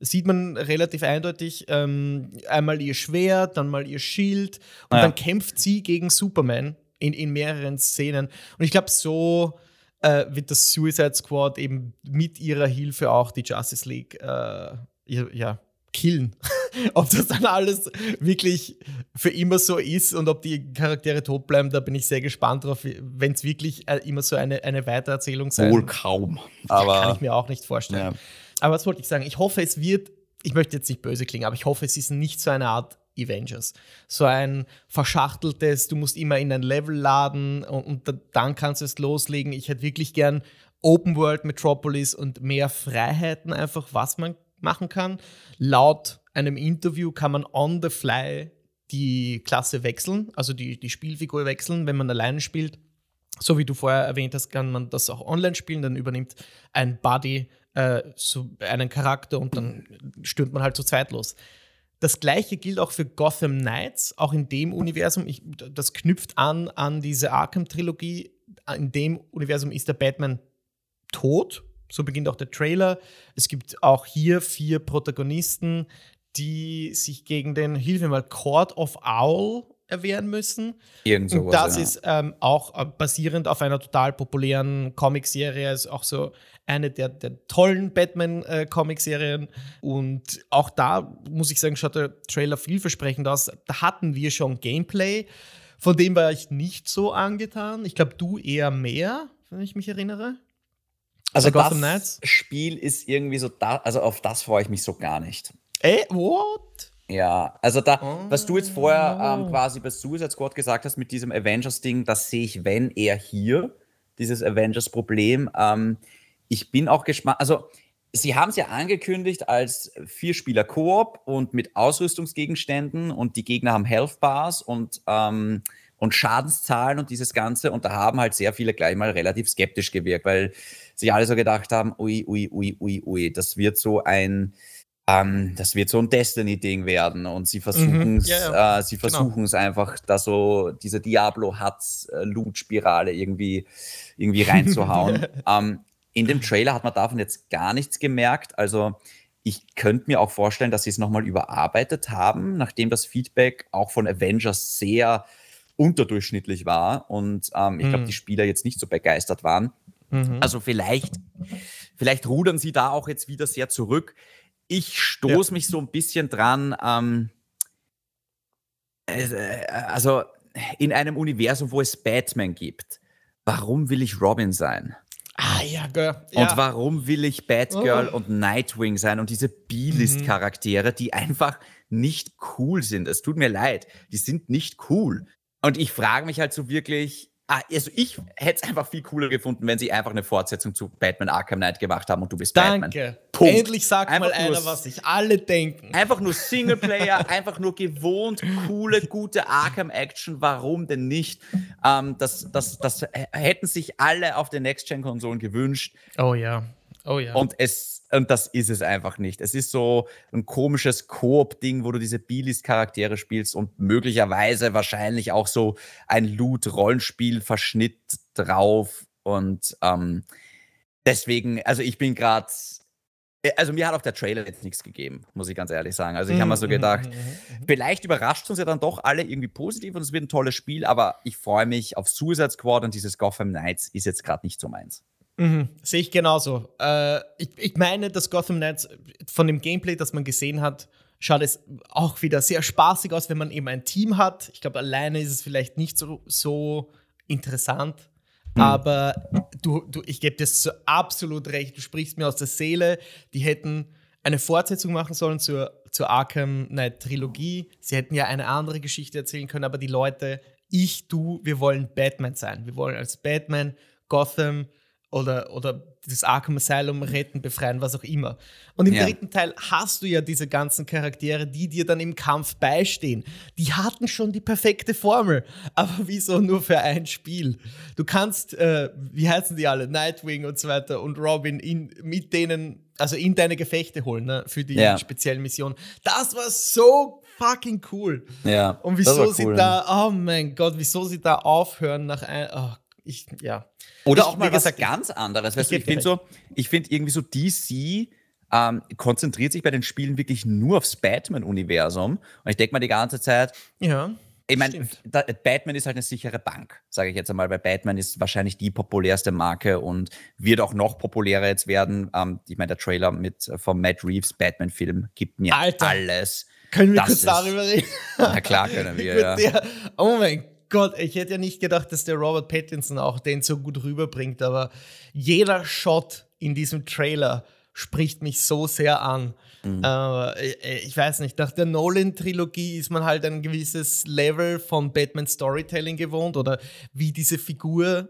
sieht man relativ eindeutig ähm, einmal ihr Schwert, dann mal ihr Schild und ja. dann kämpft sie gegen Superman in, in mehreren Szenen. Und ich glaube, so äh, wird das Suicide Squad eben mit ihrer Hilfe auch die Justice League äh, ja, killen. ob das dann alles wirklich für immer so ist und ob die Charaktere tot bleiben, da bin ich sehr gespannt drauf, wenn es wirklich äh, immer so eine, eine Weitererzählung sein Wohl kaum. Aber kann ich mir auch nicht vorstellen. Ja. Aber was wollte ich sagen? Ich hoffe, es wird, ich möchte jetzt nicht böse klingen, aber ich hoffe, es ist nicht so eine Art Avengers. So ein verschachteltes, du musst immer in ein Level laden und, und dann kannst du es loslegen. Ich hätte wirklich gern Open World Metropolis und mehr Freiheiten einfach, was man machen kann. Laut einem Interview kann man on the fly die Klasse wechseln, also die, die Spielfigur wechseln, wenn man alleine spielt. So wie du vorher erwähnt hast, kann man das auch online spielen. Dann übernimmt ein Buddy äh, so einen Charakter und dann stürmt man halt zu zweit los. Das gleiche gilt auch für Gotham Knights, auch in dem Universum. Ich, das knüpft an an diese Arkham-Trilogie. In dem Universum ist der Batman tot. So beginnt auch der Trailer. Es gibt auch hier vier Protagonisten, die sich gegen den, hilf mir mal, Court of Owl erwehren müssen. Irgend sowas, Und das ja. ist ähm, auch äh, basierend auf einer total populären Comicserie, ist auch so eine der, der tollen Batman-Comicserien. Äh, Und auch da muss ich sagen, schaut der Trailer vielversprechend aus. Da hatten wir schon Gameplay, von dem war ich nicht so angetan. Ich glaube, du eher mehr, wenn ich mich erinnere. Also das Nights? Spiel ist irgendwie so da, also auf das freue ich mich so gar nicht. Ey, what? Ja, also da, oh. was du jetzt vorher ähm, oh. quasi bei Suicide Squad gesagt hast mit diesem Avengers-Ding, das sehe ich, wenn eher hier, dieses Avengers-Problem. Ähm, ich bin auch gespannt, also sie haben es ja angekündigt als Vier-Spieler-Koop und mit Ausrüstungsgegenständen und die Gegner haben Health Bars und, ähm, und Schadenszahlen und dieses Ganze. Und da haben halt sehr viele gleich mal relativ skeptisch gewirkt, weil sich alle so gedacht haben, ui, ui, ui, ui, ui, das wird so ein, ähm, das wird so ein Destiny-Ding werden und sie versuchen es, mhm, ja, ja. äh, sie genau. versuchen es einfach, da so diese Diablo-Hatz-Loot-Spirale irgendwie, irgendwie reinzuhauen. ähm, in dem Trailer hat man davon jetzt gar nichts gemerkt. Also ich könnte mir auch vorstellen, dass sie es nochmal überarbeitet haben, nachdem das Feedback auch von Avengers sehr unterdurchschnittlich war und ähm, ich glaube, mhm. die Spieler jetzt nicht so begeistert waren. Mhm. Also vielleicht, vielleicht rudern sie da auch jetzt wieder sehr zurück. Ich stoße ja. mich so ein bisschen dran. Ähm, äh, also in einem Universum, wo es Batman gibt, warum will ich Robin sein? Ah, ja, Girl. Ja. Und warum will ich Batgirl oh. und Nightwing sein und diese B-List-Charaktere, die einfach nicht cool sind? Es tut mir leid, die sind nicht cool. Und ich frage mich halt so wirklich, Ah, also ich hätte es einfach viel cooler gefunden, wenn sie einfach eine Fortsetzung zu Batman Arkham Knight gemacht haben und du bist Danke. Batman. Danke. Endlich sagt einfach mal einer, was sich alle denken. Einfach nur Singleplayer, einfach nur gewohnt, coole, gute Arkham-Action. Warum denn nicht? Ähm, das, das, das hätten sich alle auf den Next-Gen-Konsolen gewünscht. Oh ja. Oh ja. Und, es, und das ist es einfach nicht. Es ist so ein komisches Koop-Ding, wo du diese B-List-Charaktere spielst und möglicherweise wahrscheinlich auch so ein Loot-Rollenspiel-Verschnitt drauf. Und ähm, deswegen, also ich bin gerade also mir hat auch der Trailer jetzt nichts gegeben, muss ich ganz ehrlich sagen. Also ich habe mir so mhm, gedacht, mm, mm, vielleicht überrascht uns ja dann doch alle irgendwie positiv und es wird ein tolles Spiel, aber ich freue mich auf Suicide Squad und dieses Gotham Knights ist jetzt gerade nicht so meins. Mhm, sehe ich genauso. Äh, ich, ich meine, dass Gotham Knights von dem Gameplay, das man gesehen hat, schaut es auch wieder sehr spaßig aus, wenn man eben ein Team hat. Ich glaube, alleine ist es vielleicht nicht so, so interessant. Mhm. Aber du, du, ich gebe dir so absolut recht, du sprichst mir aus der Seele. Die hätten eine Fortsetzung machen sollen zur, zur Arkham Knight Trilogie. Sie hätten ja eine andere Geschichte erzählen können, aber die Leute, ich, du, wir wollen Batman sein. Wir wollen als Batman Gotham oder, oder das Arkham Asylum retten, befreien, was auch immer. Und im ja. dritten Teil hast du ja diese ganzen Charaktere, die dir dann im Kampf beistehen. Die hatten schon die perfekte Formel, aber wieso nur für ein Spiel? Du kannst, äh, wie heißen die alle, Nightwing und so weiter und Robin in, mit denen, also in deine Gefechte holen, ne, für die ja. speziellen Missionen. Das war so fucking cool. Ja. Und wieso sie da, oh mein Gott, wieso sie da aufhören nach ein, oh ich, ja. Oder ich, auch mal was gesagt, ganz anderes. Weißt ich, ich finde so, ich finde irgendwie so DC ähm, konzentriert sich bei den Spielen wirklich nur aufs Batman-Universum. Und ich denke mal die ganze Zeit, ja. Ich meine, Batman ist halt eine sichere Bank, sage ich jetzt einmal, weil Batman ist wahrscheinlich die populärste Marke und wird auch noch populärer jetzt werden. Ähm, ich meine, der Trailer mit äh, vom Matt Reeves Batman-Film gibt mir Alter, alles. Können wir das kurz ist, darüber reden? Na klar können wir, ja. Der, oh mein Gott. Ich hätte ja nicht gedacht, dass der Robert Pattinson auch den so gut rüberbringt, aber jeder Shot in diesem Trailer spricht mich so sehr an. Mhm. Äh, ich weiß nicht, nach der Nolan-Trilogie ist man halt ein gewisses Level von Batman Storytelling gewohnt oder wie diese Figur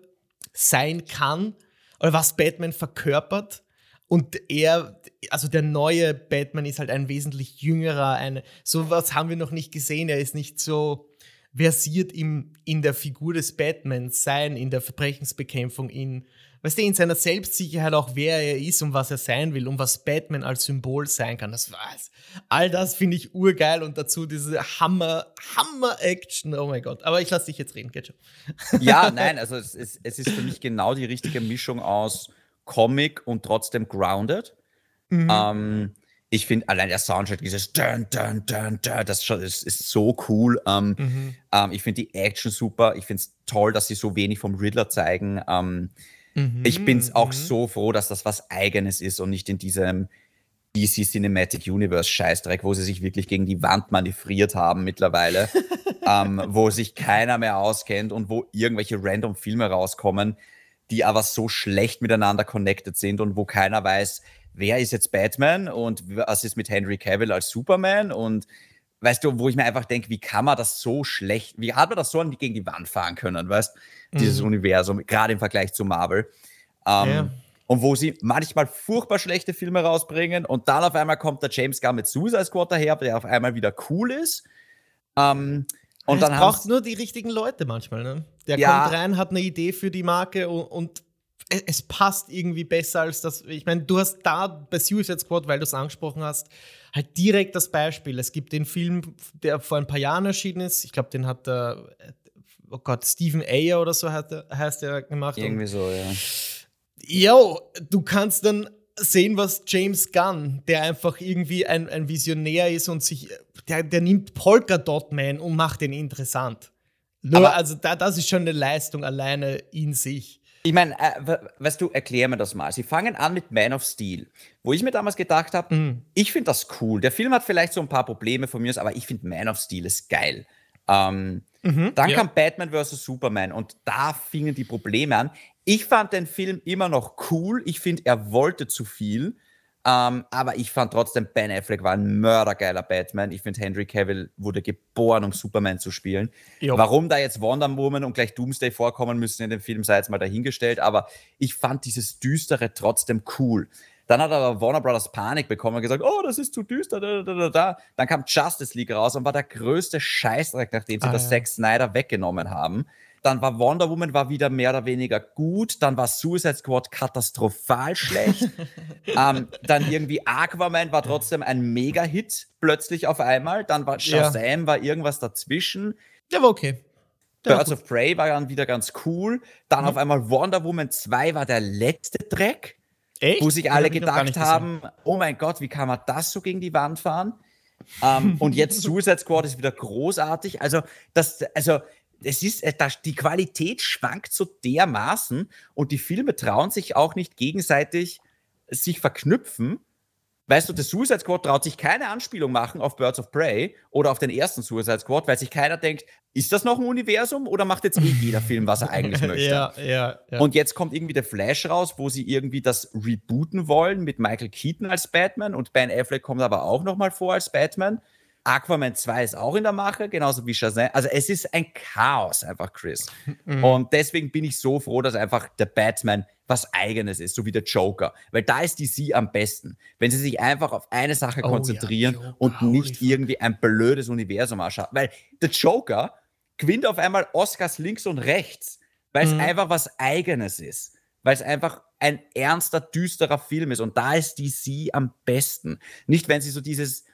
sein kann oder was Batman verkörpert. Und er, also der neue Batman ist halt ein wesentlich jüngerer, ein, sowas haben wir noch nicht gesehen. Er ist nicht so versiert im, in der Figur des Batmans sein, in der Verbrechensbekämpfung, in, weißt du, in seiner Selbstsicherheit auch, wer er ist und was er sein will und was Batman als Symbol sein kann. Das war's. All das finde ich urgeil und dazu diese Hammer, Hammer-Action. Oh mein Gott. Aber ich lasse dich jetzt reden, Ketchup. Ja, nein, also es ist, es ist für mich genau die richtige Mischung aus Comic und trotzdem grounded. Mhm. Ähm, ich finde allein der Soundtrack, dieses dun, dun, dun, dun, das ist, ist so cool. Ähm, mhm. ähm, ich finde die Action super. Ich finde es toll, dass sie so wenig vom Riddler zeigen. Ähm, mhm. Ich bin auch mhm. so froh, dass das was Eigenes ist und nicht in diesem DC Cinematic Universe Scheißdreck, wo sie sich wirklich gegen die Wand manövriert haben mittlerweile, ähm, wo sich keiner mehr auskennt und wo irgendwelche random Filme rauskommen, die aber so schlecht miteinander connected sind und wo keiner weiß, wer ist jetzt Batman und was ist mit Henry Cavill als Superman und weißt du, wo ich mir einfach denke, wie kann man das so schlecht, wie hat man das so gegen die Wand fahren können, weißt, mhm. dieses Universum, gerade im Vergleich zu Marvel. Ähm, ja. und wo sie manchmal furchtbar schlechte Filme rausbringen und dann auf einmal kommt der James Gunn mit Suicide Squad daher, der auf einmal wieder cool ist. Ähm, und es dann braucht nur die richtigen Leute manchmal. Ne? Der Ja. kommt rein, hat eine Idee für die Marke und, und es, passt irgendwie besser als das. Ich meine, du hast da bei Suicide Squad, weil du es angesprochen hast, halt direkt das Beispiel. Es gibt den Film, der vor ein paar Jahren erschienen ist. Ich glaube, den hat der, oh Gott, Stephen Ayer oder so hat, heißt er gemacht. Und irgendwie so, ja. Jo, du kannst dann sehen, was James Gunn, der einfach irgendwie ein, ein Visionär ist und sich, der, der nimmt Polka Dot Man und macht den interessant. Nur, Aber- also da, das ist schon eine Leistung alleine in sich. Ich meine, äh, we- weißt du, erklär mir das mal. Sie fangen an mit Man of Steel, wo ich mir damals gedacht habe, Mhm. ich finde das cool. Der Film hat vielleicht so ein paar Probleme von mir, aus, aber ich finde Man of Steel ist geil. Ähm, dann ja. kam Batman vs. Superman und da fingen die Probleme an. Ich fand den Film immer noch cool. Ich finde, er wollte zu viel. Ähm, aber ich fand trotzdem, Ben Affleck war ein mördergeiler Batman. Ich finde, Henry Cavill wurde geboren, um Superman zu spielen. Jo. Warum da jetzt Wonder Woman und gleich Doomsday vorkommen müssen in dem Film, sei jetzt mal dahingestellt. Aber ich fand dieses Düstere trotzdem cool. Dann hat aber Warner Brothers Panik bekommen und gesagt, oh, das ist zu düster. Da, da, da, da. Dann kam Justice League raus und war der größte Scheißdreck, nachdem sie Ah, das ja. Zack Snyder weggenommen haben. Dann war Wonder Woman war wieder mehr oder weniger gut. Dann war Suicide Squad katastrophal schlecht. ähm, dann irgendwie Aquaman war trotzdem ein Mega-Hit plötzlich auf einmal. Dann war Ja. Shazam war irgendwas dazwischen. Der war okay. Der war Birds of Prey war dann wieder ganz cool. Dann Mhm. auf einmal Wonder Woman 2 war der letzte Dreck, Echt? wo sich alle gedacht haben, oh mein Gott, wie kann man das so gegen die Wand fahren? ähm, und jetzt Suicide Squad ist wieder großartig. Also, das, also, es ist, äh, die Qualität schwankt so dermaßen und die Filme trauen sich auch nicht gegenseitig sich verknüpfen. Weißt du, der Suicide Squad traut sich keine Anspielung machen auf Birds of Prey oder auf den ersten Suicide Squad, weil sich keiner denkt, ist das noch ein Universum oder macht jetzt eh jeder Film, was er eigentlich möchte? Ja, ja, ja. Und jetzt kommt irgendwie der Flash raus, wo sie irgendwie das rebooten wollen mit Michael Keaton als Batman und Ben Affleck kommt aber auch nochmal vor als Batman. Aquaman 2 ist auch in der Mache, genauso wie Shazam. Also es ist ein Chaos einfach, Chris. Und deswegen bin ich so froh, dass einfach der Batman was Eigenes ist, so wie der Joker. Weil da ist DC am besten. Wenn sie sich einfach auf eine Sache Oh ja, konzentrieren Joker, und nicht irgendwie ein blödes Universum anschauen. Weil der Joker gewinnt auf einmal Oscars links und rechts, weil es Mhm. einfach was Eigenes ist. Weil es einfach ein ernster, düsterer Film ist. Und da ist DC am besten. Nicht, wenn sie so dieses,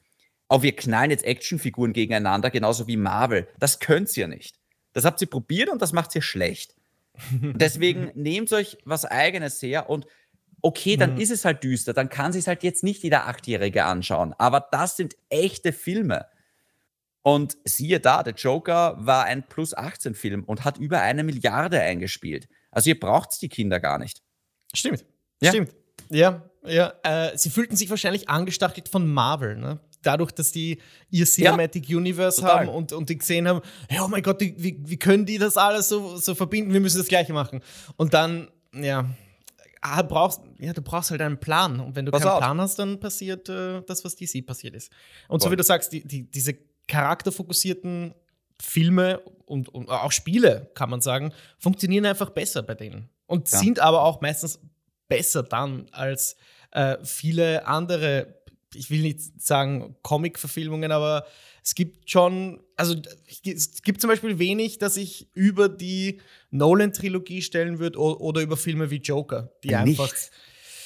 oh, wir knallen jetzt Actionfiguren gegeneinander, genauso wie Marvel. Das könnt ihr nicht. Das habt ihr probiert und das macht ihr schlecht. Deswegen nehmt euch was Eigenes her und okay, dann Mhm. ist es halt düster, dann kann sich halt jetzt nicht jeder Achtjährige anschauen. Aber das sind echte Filme. Und siehe da, der Joker war ein Plus 18 Film und hat über eine Milliarde eingespielt. Also ihr braucht die Kinder gar nicht. Stimmt. Ja. Stimmt. Ja, ja. Äh, sie fühlten sich wahrscheinlich angestachelt von Marvel, ne? Dadurch, dass die ihr Cinematic Universe total. haben und, und die gesehen haben, hey, oh mein Gott, die, wie, wie können die das alles so, so verbinden? Wir müssen das Gleiche machen. Und dann, ja, ah, brauchst, ja, du brauchst halt einen Plan. Und wenn du Pass keinen auf. Plan hast, dann passiert äh, das, was DC passiert ist. Und so Voll. wie du sagst, die, die, diese charakterfokussierten Filme und, und auch Spiele, kann man sagen, funktionieren einfach besser bei denen. Und Ja. sind aber auch meistens besser dann als äh, viele andere, ich will nicht sagen Comic-Verfilmungen, aber es gibt schon, also es gibt zum Beispiel wenig, dass ich über die Nolan-Trilogie stellen würde oder über Filme wie Joker, die einfach. Nichts.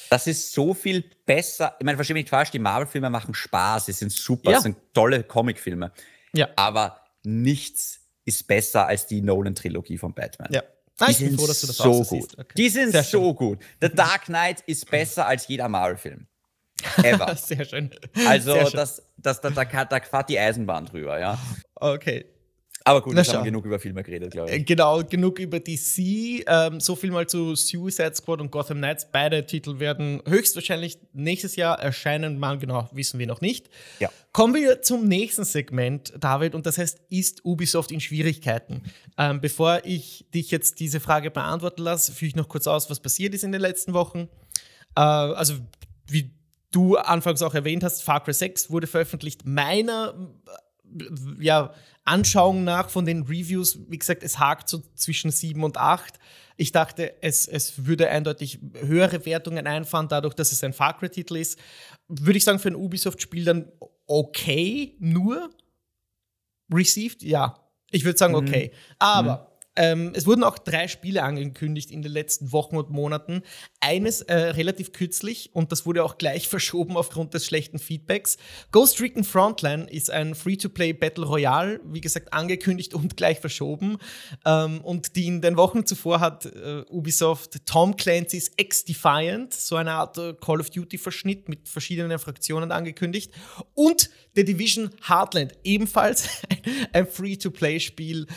Das ist so viel besser. Ich meine, verstehe mich nicht falsch, die Marvel-Filme machen Spaß, sie sind super, Ja. es sind tolle Comic-Filme. Ja, Aber nichts ist besser als die Nolan-Trilogie von Batman. ja. Die Ah, ich bin sind froh, dass du das so gut. Okay. Die sind so gut. The Dark Knight ist besser als jeder Marvel-Film. Ever. Sehr schön. Also, Sehr schön. das, das, da, da, da fährt die Eisenbahn drüber, ja. Okay. Aber gut, Na jetzt haben wir genug über Filme geredet, glaube Äh, ich. Genau, genug über DC. Ähm, so viel mal zu Suicide Squad und Gotham Knights. Beide Titel werden höchstwahrscheinlich nächstes Jahr erscheinen. Wann genau, wissen wir noch nicht. Ja. Kommen wir zum nächsten Segment, David, und das heißt, ist Ubisoft in Schwierigkeiten? Ähm, bevor ich dich jetzt diese Frage beantworten lasse, führe ich noch kurz aus, was passiert ist in den letzten Wochen. Äh, also, wie du anfangs auch erwähnt hast, Far Cry 6 wurde veröffentlicht. Meiner ja, Anschauung nach von den Reviews, wie gesagt, es hakt so zwischen 7 und 8. Ich dachte, es, es würde eindeutig höhere Wertungen einfahren, dadurch, dass es ein Far Cry-Titel ist. Würde ich sagen, für ein Ubisoft-Spiel dann okay, nur received, ja. Ich würde sagen, mhm. okay. Mhm. Aber ähm, es wurden auch drei Spiele angekündigt in den letzten Wochen und Monaten. Eines äh, relativ kürzlich und das wurde auch gleich verschoben aufgrund des schlechten Feedbacks. Ghost Recon Frontline ist ein Free-to-Play Battle Royale, wie gesagt, angekündigt und gleich verschoben. Ähm, und die in den Wochen zuvor hat äh, Ubisoft Tom Clancy's X-Defiant, so eine Art äh, Call of Duty-Verschnitt mit verschiedenen Fraktionen angekündigt. Und The Division Heartland, ebenfalls ein Free-to-Play-Spiel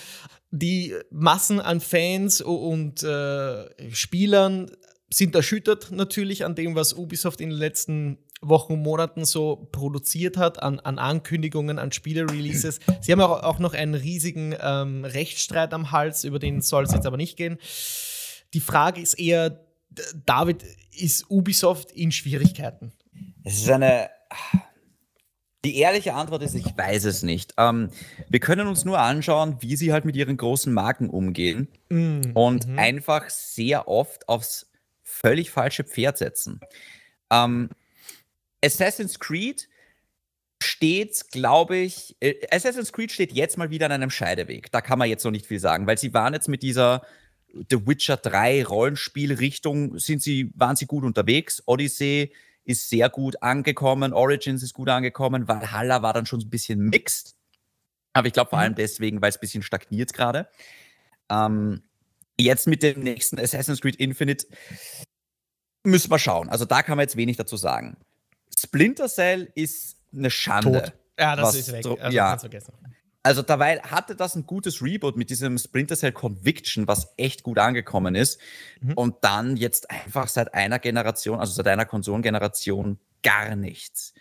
die Massen an Fans und äh, Spielern sind erschüttert natürlich an dem, was Ubisoft in den letzten Wochen und Monaten so produziert hat, an, an Ankündigungen, an Spiele-Releases. Sie haben auch, auch noch einen riesigen ähm, Rechtsstreit am Hals, über den soll es jetzt aber nicht gehen. Die Frage ist eher, David, ist Ubisoft in Schwierigkeiten? Es ist eine die ehrliche Antwort ist, ich weiß es nicht. Ähm, wir können uns nur anschauen, wie sie halt mit ihren großen Marken umgehen mm, und mhm. einfach sehr oft aufs völlig falsche Pferd setzen. Ähm, Assassin's Creed steht, glaube ich, äh, Assassin's Creed steht jetzt mal wieder an einem Scheideweg. Da kann man jetzt noch nicht viel sagen, weil sie waren jetzt mit dieser The Witcher 3 Rollenspielrichtung, sind sie, waren sie gut unterwegs. Odyssey ist sehr gut angekommen, Origins ist gut angekommen, Valhalla war dann schon ein bisschen mixed. Aber ich glaube vor mhm. allem deswegen, weil es ein bisschen stagniert gerade. Ähm, jetzt mit dem nächsten Assassin's Creed Infinite müssen wir schauen. Also da kann man jetzt wenig dazu sagen. Splinter Cell ist eine Schande. Tot. Ja, das ist weg. Also, ja. Also dabei hatte das ein gutes Reboot mit diesem Splinter Cell Conviction, was echt gut angekommen ist. Mhm. Und dann jetzt einfach seit einer Generation, also seit einer Konsolengeneration, gar nichts.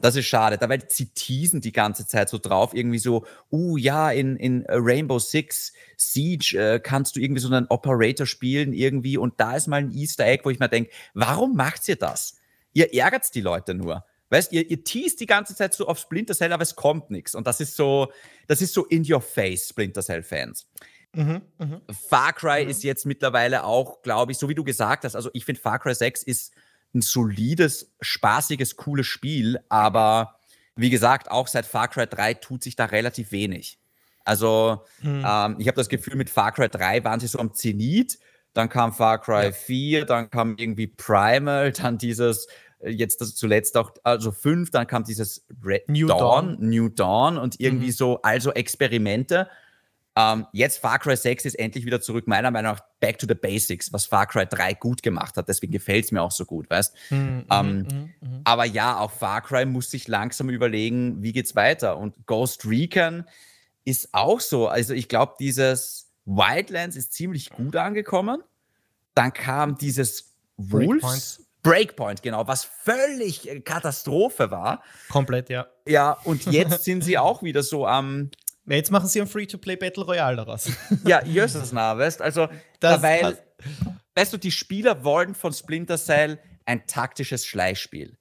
Das ist schade, da weil sie teasen die ganze Zeit so drauf, irgendwie so, uh ja, in, in Rainbow Six Siege äh, kannst du irgendwie so einen Operator spielen irgendwie und da ist mal ein Easter Egg, wo ich mir denke, warum macht ihr das? Ihr ärgert die Leute nur. Weißt ihr, ihr teast die ganze Zeit so auf Splinter Cell, aber es kommt nichts. Und das ist so, das ist so in your face, Splinter Cell-Fans. Mhm, mh. Far Cry mhm. ist jetzt mittlerweile auch, glaube ich, so wie du gesagt hast, also ich finde Far Cry 6 ist ein solides, spaßiges, cooles Spiel, aber wie gesagt, auch seit Far Cry 3 tut sich da relativ wenig. Also mhm. ähm, ich habe das Gefühl, mit Far Cry 3 waren sie so am Zenit, dann kam Far Cry ja. 4, dann kam irgendwie Primal, dann dieses jetzt das zuletzt auch, also fünf, dann kam dieses Red New Dawn, Dawn, New Dawn und irgendwie mhm. so, also Experimente. Ähm, jetzt Far Cry 6 ist endlich wieder zurück, meiner Meinung nach back to the basics, was Far Cry 3 gut gemacht hat. Deswegen gefällt es mir auch so gut, weißt mhm, ähm, mhm, mhm, Aber ja, auch Far Cry muss sich langsam überlegen, wie geht's weiter. Und Ghost Recon ist auch so. Also ich glaube, dieses Wildlands ist ziemlich gut angekommen. Dann kam dieses Wolves. Breakpoint, genau, was völlig äh, Katastrophe war. Komplett, ja. Ja, und jetzt sind sie auch wieder so am. Ja, jetzt machen sie ein Free-to-Play Battle Royale daraus. ja, jösses nah, weißt Also, das, weil, weißt du, die Spieler wollen von Splinter Cell ein taktisches Schleichspiel.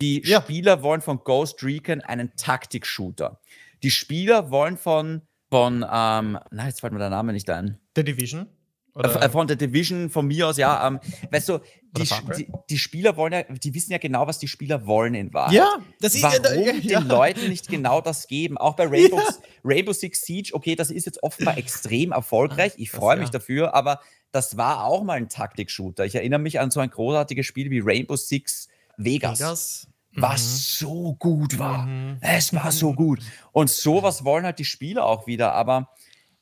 Die ja. Spieler wollen von Ghost Recon einen Taktik-Shooter. Die Spieler wollen von, von ähm, na, jetzt fällt mir der Name nicht ein. The Division? Oder? Äh, von der Division, von mir aus, ja. Ähm, weißt du, die, die, die, Spieler wollen ja, die wissen ja genau, was die Spieler wollen in Wahrheit. Ja, das ist Warum ja, ja. den Leuten nicht genau das geben? Auch bei Rainbow, ja. Rainbow Six Siege, okay, das ist jetzt offenbar extrem erfolgreich. Ich freue mich dafür, aber das war auch mal ein Taktik-Shooter. Ich erinnere mich an so ein großartiges Spiel wie Rainbow Six Vegas. Vegas? Was mhm. so gut war. Mhm. Es war so gut. Und sowas wollen halt die Spieler auch wieder, aber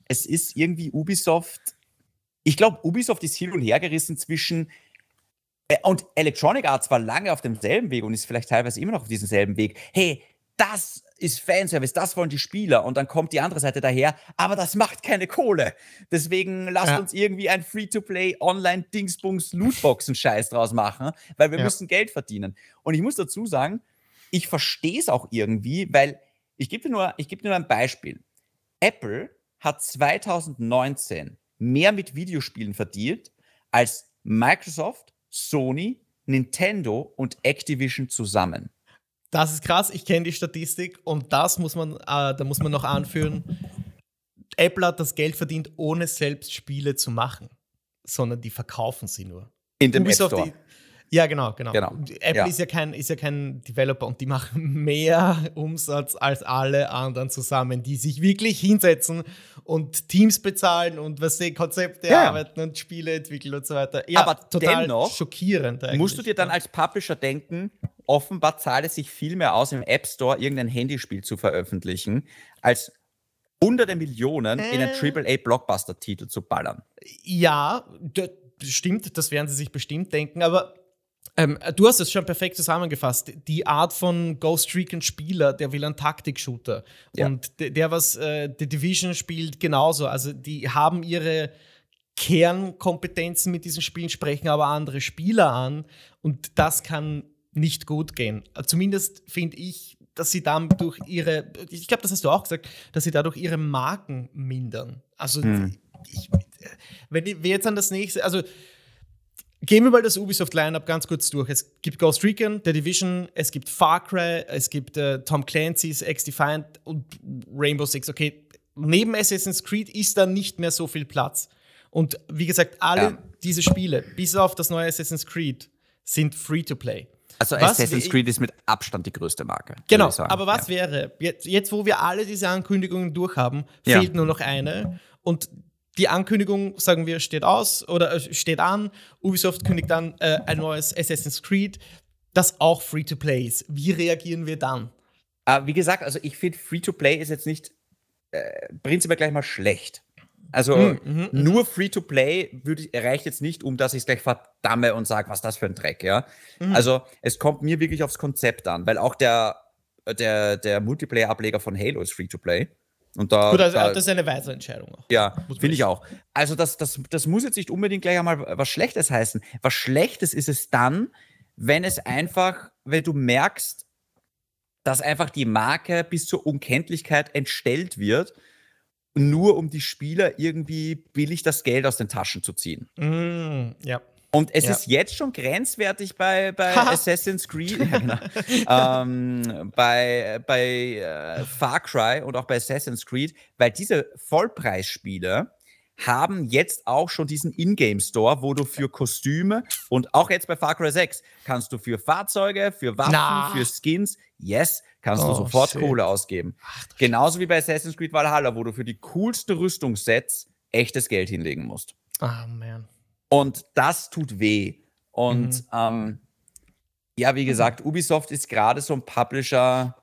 es ist irgendwie Ubisoft ich glaube, Ubisoft ist hin und her gerissen zwischen äh, und Electronic Arts war lange auf demselben Weg und ist vielleicht teilweise immer noch auf diesem selben Weg. Hey, das ist Fanservice, das wollen die Spieler und dann kommt die andere Seite daher, aber das macht keine Kohle. Deswegen lasst ja. uns irgendwie ein Free-to-Play Online-Dingsbums Lootboxen-Scheiß draus machen, weil wir ja. müssen Geld verdienen. Und ich muss dazu sagen, ich verstehe es auch irgendwie, weil ich gebe dir, nur, geb dir nur ein Beispiel. Apple hat 2019 mehr mit Videospielen verdient als Microsoft, Sony, Nintendo und Activision zusammen. das ist krass, ich kenne die Statistik und das muss man, äh, da muss man noch anführen. Apple hat das Geld verdient, ohne selbst Spiele zu machen, sondern die verkaufen sie nur. In dem Ubisoft, App Store. Ja, genau, genau. genau. Apple ja. Ist, ja kein, ist ja kein Developer und die machen mehr Umsatz als alle anderen zusammen, die sich wirklich hinsetzen und Teams bezahlen und was die Konzepte ja. arbeiten und Spiele entwickeln und so weiter. Ja, aber total dennoch schockierend. Musst du dir dann als Publisher denken, offenbar zahlt es sich viel mehr aus, im App Store irgendein Handyspiel zu veröffentlichen, als hunderte Millionen äh. in einen AAA-Blockbuster-Titel zu ballern. Ja, das stimmt, das werden sie sich bestimmt denken, aber ähm, du hast es schon perfekt zusammengefasst. Die Art von Ghost Recon Spieler, der will einen Taktik-Shooter. Ja. Und der, der, was äh, The Division spielt, genauso. Also die haben ihre Kernkompetenzen mit diesen Spielen, sprechen aber andere Spieler an. Und das kann nicht gut gehen. Zumindest finde ich, dass sie dann durch ihre, ich glaube, das hast du auch gesagt, dass sie dadurch ihre Marken mindern. Also, hm. ich, wenn wir jetzt an das nächste, also Gehen wir mal das Ubisoft-Lineup ganz kurz durch. Es gibt Ghost Recon, The Division, es gibt Far Cry, es gibt äh, Tom Clancy's X-Defiant und Rainbow Six. Okay, neben Assassin's Creed ist da nicht mehr so viel Platz. Und wie gesagt, alle ja. diese Spiele, bis auf das neue Assassin's Creed, sind Free-to-Play. Also was Assassin's Creed ist mit Abstand die größte Marke. Genau, aber was ja. wäre, jetzt, jetzt, wo wir alle diese Ankündigungen durchhaben, fehlt ja. nur noch eine. Und die Ankündigung, sagen wir, steht aus oder äh, steht an. Ubisoft kündigt dann äh, ein neues Assassin's Creed, das auch Free-to-Play ist. Wie reagieren wir dann? Uh, wie gesagt, also ich finde, Free-to-Play ist jetzt nicht äh, prinzipiell gleich mal schlecht. Also mm, mm, nur Free-to-Play reicht jetzt nicht, um dass ich es gleich verdamme und sage, was das für ein Dreck, ja. Mm. Also es kommt mir wirklich aufs Konzept an, weil auch der, der, der Multiplayer-Ableger von Halo ist Free-to-Play. Und da, Gut, also da, das ist eine weise Entscheidung. Auch. Ja, finde ich auch. Also das, das, das muss jetzt nicht unbedingt gleich einmal was Schlechtes heißen. Was Schlechtes ist es dann, wenn es einfach, wenn du merkst, dass einfach die Marke bis zur Unkenntlichkeit entstellt wird, nur um die Spieler irgendwie billig das Geld aus den Taschen zu ziehen. Mm, ja. Und es ja. ist jetzt schon grenzwertig bei, bei Assassin's Creed, ja, genau. ähm, bei, bei äh, Far Cry und auch bei Assassin's Creed, weil diese Vollpreisspiele haben jetzt auch schon diesen Ingame-Store, wo du für Kostüme und auch jetzt bei Far Cry 6 kannst du für Fahrzeuge, für Waffen, Na. für Skins, yes, kannst oh, du sofort shit. Kohle ausgeben. Ach, Genauso wie bei Assassin's Creed Valhalla, wo du für die coolsten Rüstungssets echtes Geld hinlegen musst. Ah, oh, man. Und das tut weh. Und mhm. ähm, ja, wie gesagt, Ubisoft ist gerade so ein Publisher,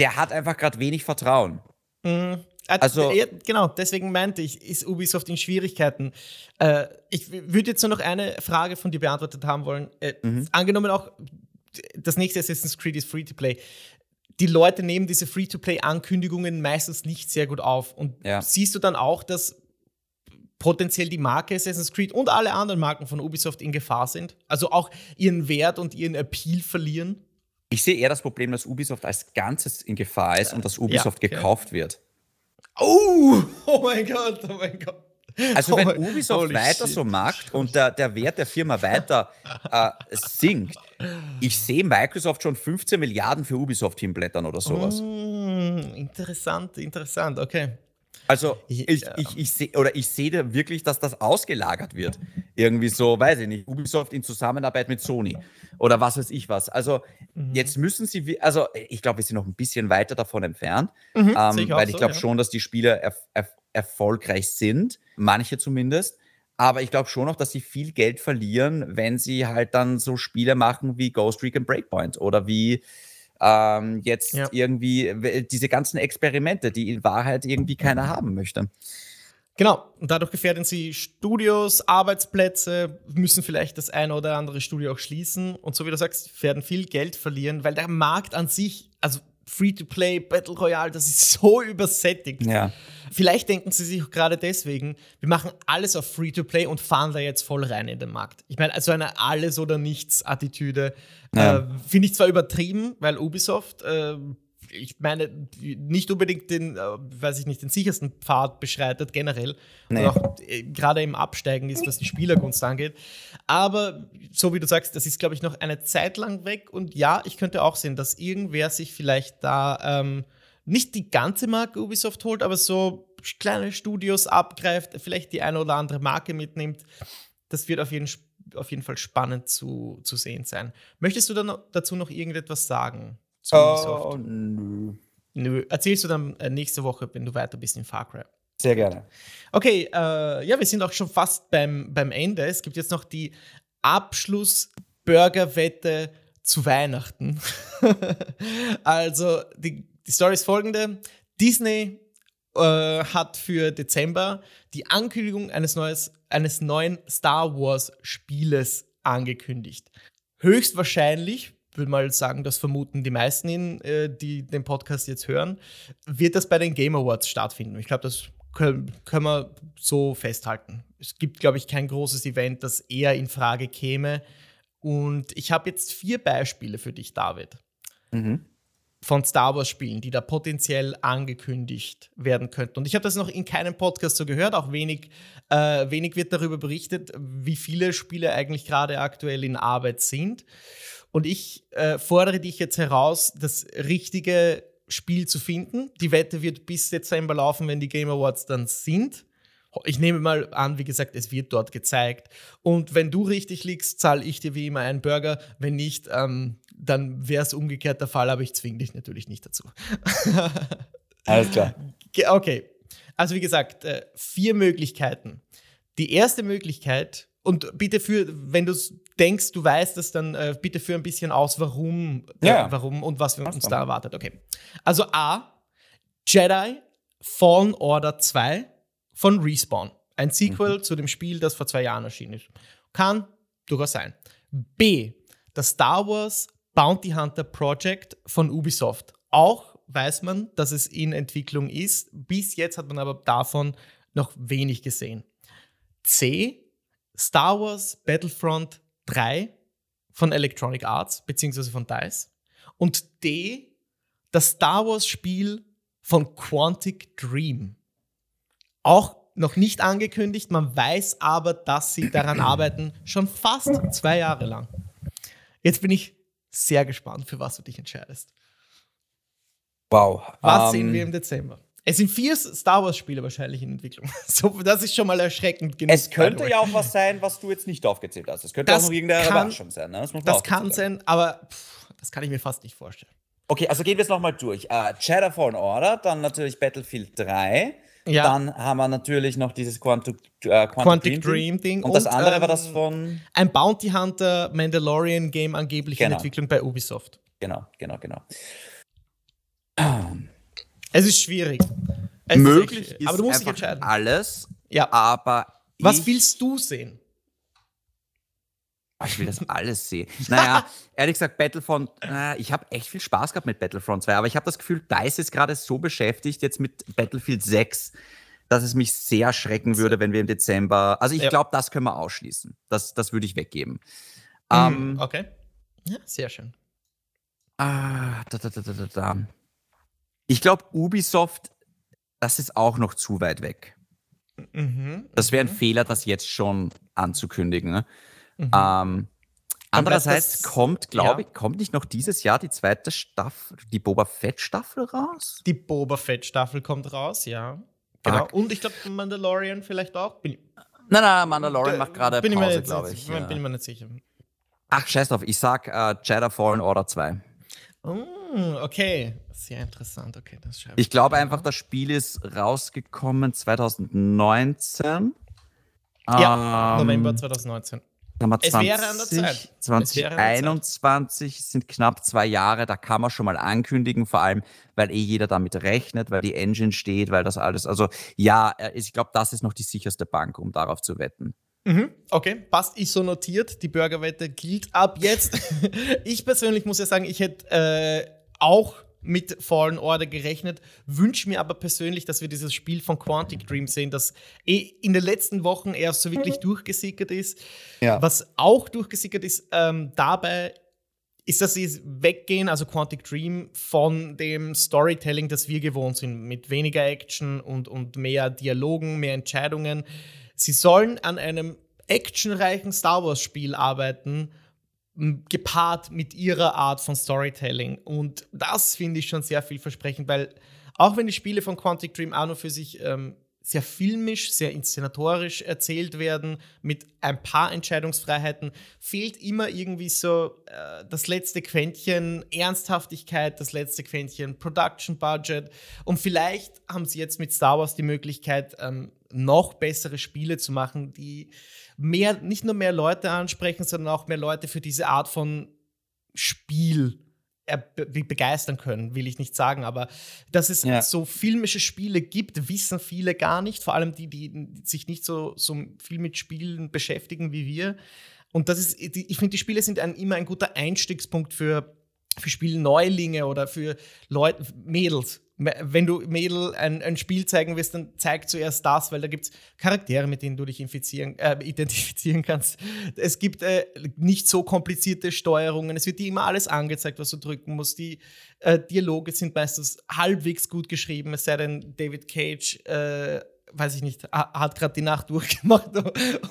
der hat einfach gerade wenig Vertrauen. Mhm. Also, ja, genau, deswegen meinte ich, ist Ubisoft in Schwierigkeiten. Äh, ich würde jetzt nur noch eine Frage von dir beantwortet haben wollen. Äh, mhm. Angenommen auch, das nächste Assassin's Creed ist Free-to-Play. Die Leute nehmen diese Free-to-Play-Ankündigungen meistens nicht sehr gut auf. Und ja. siehst du dann auch, dass potenziell die Marke Assassin's Creed und alle anderen Marken von Ubisoft in Gefahr sind? Also auch ihren Wert und ihren Appeal verlieren? Ich sehe eher das Problem, dass Ubisoft als Ganzes in Gefahr ist und dass Ubisoft ja, gekauft ja. wird. Oh, oh mein Gott, oh mein Gott. Also wenn oh, Ubisoft weiter shit. so macht und der, der Wert der Firma weiter äh, sinkt, ich sehe Microsoft schon 15 Milliarden für Ubisoft hinblättern oder sowas. Mm, interessant, interessant, okay. Also ich, ich, ich, ich sehe oder ich sehe da wirklich, dass das ausgelagert wird. Irgendwie so, weiß ich nicht, Ubisoft in Zusammenarbeit mit Sony oder was weiß ich was. Also mhm. jetzt müssen sie, also ich glaube, wir sind noch ein bisschen weiter davon entfernt, mhm, ähm, ich weil ich glaube so, ja. schon, dass die Spiele er, er, erfolgreich sind, manche zumindest. Aber ich glaube schon noch, dass sie viel Geld verlieren, wenn sie halt dann so Spiele machen wie Ghost Recon Breakpoint oder wie ähm, jetzt ja. irgendwie diese ganzen Experimente, die in Wahrheit irgendwie keiner haben möchte. Genau, und dadurch gefährden sie Studios, Arbeitsplätze, müssen vielleicht das eine oder andere Studio auch schließen und so wie du sagst, werden viel Geld verlieren, weil der Markt an sich, also Free-to-Play, Battle Royale, das ist so übersättigt. Ja. Vielleicht denken sie sich gerade deswegen, wir machen alles auf Free-to-Play und fahren da jetzt voll rein in den Markt. Ich meine, also eine Alles- oder Nichts-Attitüde ja. äh, finde ich zwar übertrieben, weil Ubisoft äh, ich meine, nicht unbedingt den, äh, weiß ich nicht, den sichersten Pfad beschreitet, generell. Nee. Und auch äh, gerade im Absteigen ist, was die Spielergunst angeht. Aber so wie du sagst, das ist, glaube ich, noch eine Zeit lang weg. Und ja, ich könnte auch sehen, dass irgendwer sich vielleicht da ähm, nicht die ganze Marke Ubisoft holt, aber so kleine Studios abgreift, vielleicht die eine oder andere Marke mitnimmt. Das wird auf jeden, auf jeden Fall spannend zu, zu sehen sein. Möchtest du dann dazu noch irgendetwas sagen? Ubisoft? Oh, nö. Nö. Erzählst du dann äh, nächste Woche, wenn du weiter bist in Far Cry. Sehr gerne. Okay, äh, ja, wir sind auch schon fast beim, beim Ende. Es gibt jetzt noch die Abschluss-Burger-Wette zu Weihnachten. also, die, die Story ist folgende: Disney äh, hat für Dezember die Ankündigung eines, neues, eines neuen Star Wars-Spieles angekündigt. Höchstwahrscheinlich würde mal sagen, das vermuten die meisten, in, äh, die den Podcast jetzt hören, wird das bei den Game Awards stattfinden. Ich glaube, das können, können wir so festhalten. Es gibt, glaube ich, kein großes Event, das eher in Frage käme. Und ich habe jetzt vier Beispiele für dich, David. Mhm. Von Star Wars-Spielen, die da potenziell angekündigt werden könnten. Und ich habe das noch in keinem Podcast so gehört, auch wenig, äh, wenig wird darüber berichtet, wie viele Spiele eigentlich gerade aktuell in Arbeit sind. Und ich äh, fordere dich jetzt heraus, das richtige Spiel zu finden. Die Wette wird bis Dezember laufen, wenn die Game Awards dann sind. Ich nehme mal an, wie gesagt, es wird dort gezeigt. Und wenn du richtig liegst, zahle ich dir wie immer einen Burger. Wenn nicht, ähm, dann wäre es umgekehrt der Fall, aber ich zwinge dich natürlich nicht dazu. Alles klar. Okay. Also wie gesagt, äh, vier Möglichkeiten. Die erste Möglichkeit, und bitte für, wenn du denkst, du weißt es, dann äh, bitte für ein bisschen aus, warum, äh, ja. warum und was wir uns da erwartet. Okay. Also A, Jedi Fallen Order 2 von Respawn. Ein Sequel mhm. zu dem Spiel, das vor zwei Jahren erschienen ist. Kann durchaus sein. B, das Star Wars Bounty Hunter Project von Ubisoft. Auch weiß man, dass es in Entwicklung ist. Bis jetzt hat man aber davon noch wenig gesehen. C, Star Wars Battlefront 3 von Electronic Arts, beziehungsweise von DICE. Und D, das Star Wars-Spiel von Quantic Dream. Auch noch nicht angekündigt, man weiß aber, dass sie daran arbeiten, schon fast zwei Jahre lang. Jetzt bin ich sehr gespannt, für was du dich entscheidest. Wow. Was um, sehen ähm, wir im Dezember? Es sind vier Star Wars-Spiele wahrscheinlich in Entwicklung. So, das ist schon mal erschreckend genug. Es könnte ja auch was sein, was du jetzt nicht aufgezählt hast. Es könnte das auch noch irgendeine kann, Überraschung sein. Ne? Das, das kann sein, aber pff, das kann ich mir fast nicht vorstellen. Okay, also gehen wir es nochmal durch. Uh, Jedi Fallen Order, dann natürlich Battlefield 3. Ja. Dann haben wir natürlich noch dieses Quantum, äh, Quantum, Quantic Dream, Ding. Und, und das andere ähm, war das von. Ein Bounty Hunter Mandalorian Game angeblich genau. in Entwicklung bei Ubisoft. Genau, genau, genau. Es ist schwierig. Es Möglich ist, ist, aber du musst dich entscheiden. Alles. Ja. Aber was willst du sehen? Oh, ich will das alles sehen. Naja, ehrlich gesagt, Battlefront, äh, ich habe echt viel Spaß gehabt mit Battlefront 2, aber ich habe das Gefühl, DICE ist gerade so beschäftigt jetzt mit Battlefield 6, dass es mich sehr schrecken würde, wenn wir im Dezember. Also ich ja. glaube, das können wir ausschließen. Das, das würde ich weggeben. Mhm, ähm, okay. Ja, sehr schön. Ah, da, da, da, da, da. Ich glaube, Ubisoft, das ist auch noch zu weit weg. Mhm, das wäre ein mhm. Fehler, das jetzt schon anzukündigen. Ne? Mhm. Ähm, andererseits kommt, glaube ja. ich, kommt nicht noch dieses Jahr die zweite Staffel, die Boba Fett Staffel raus? Die Boba Fett Staffel kommt raus, ja. Genau. Ah. Und ich glaube, Mandalorian vielleicht auch. Bin, nein, nein, Mandalorian macht gerade Pause, glaube ich. Bin, ja. bin ich mir nicht sicher. Ach, scheiß drauf. Ich sag uh, Jedi Fallen Order 2. Mm, okay, sehr interessant. Okay, das ich. Ich glaube einfach, das Spiel ist rausgekommen 2019. Ja, ähm, November 2019. 20, es wäre an der Zeit. 2021 sind knapp zwei Jahre, da kann man schon mal ankündigen, vor allem, weil eh jeder damit rechnet, weil die Engine steht, weil das alles, also ja, äh, ich glaube, das ist noch die sicherste Bank, um darauf zu wetten. Mhm, okay, passt, ist so notiert. Die Burgerwette gilt ab jetzt. ich persönlich muss ja sagen, ich hätte äh, auch mit Fallen Order gerechnet, wünsche mir aber persönlich, dass wir dieses Spiel von Quantic Dream sehen, das eh in den letzten Wochen erst so wirklich durchgesickert ist. Ja. Was auch durchgesickert ist, ähm, dabei ist, dass sie weggehen, also Quantic Dream, von dem Storytelling, das wir gewohnt sind, mit weniger Action und, und mehr Dialogen, mehr Entscheidungen. Sie sollen an einem actionreichen Star Wars-Spiel arbeiten, gepaart mit ihrer Art von Storytelling. Und das finde ich schon sehr vielversprechend, weil auch wenn die Spiele von Quantic Dream auch nur für sich ähm, sehr filmisch, sehr inszenatorisch erzählt werden, mit ein paar Entscheidungsfreiheiten, fehlt immer irgendwie so äh, das letzte Quäntchen Ernsthaftigkeit, das letzte Quäntchen Production Budget. Und vielleicht haben sie jetzt mit Star Wars die Möglichkeit, ähm, noch bessere Spiele zu machen, die mehr, nicht nur mehr Leute ansprechen, sondern auch mehr Leute für diese Art von Spiel begeistern können, will ich nicht sagen, aber dass es ja. so filmische Spiele gibt, wissen viele gar nicht, vor allem die, die sich nicht so, so viel mit Spielen beschäftigen wie wir. Und das ist, ich finde, die Spiele sind ein, immer ein guter Einstiegspunkt für, für Spielneulinge oder für Leute, Mädels, wenn du Mädel ein, ein Spiel zeigen willst, dann zeig zuerst das, weil da gibt es Charaktere, mit denen du dich äh, identifizieren kannst. Es gibt äh, nicht so komplizierte Steuerungen. Es wird dir immer alles angezeigt, was du drücken musst. Die äh, Dialoge sind meistens halbwegs gut geschrieben, es sei denn, David Cage äh, weiß ich nicht, hat gerade die Nacht durchgemacht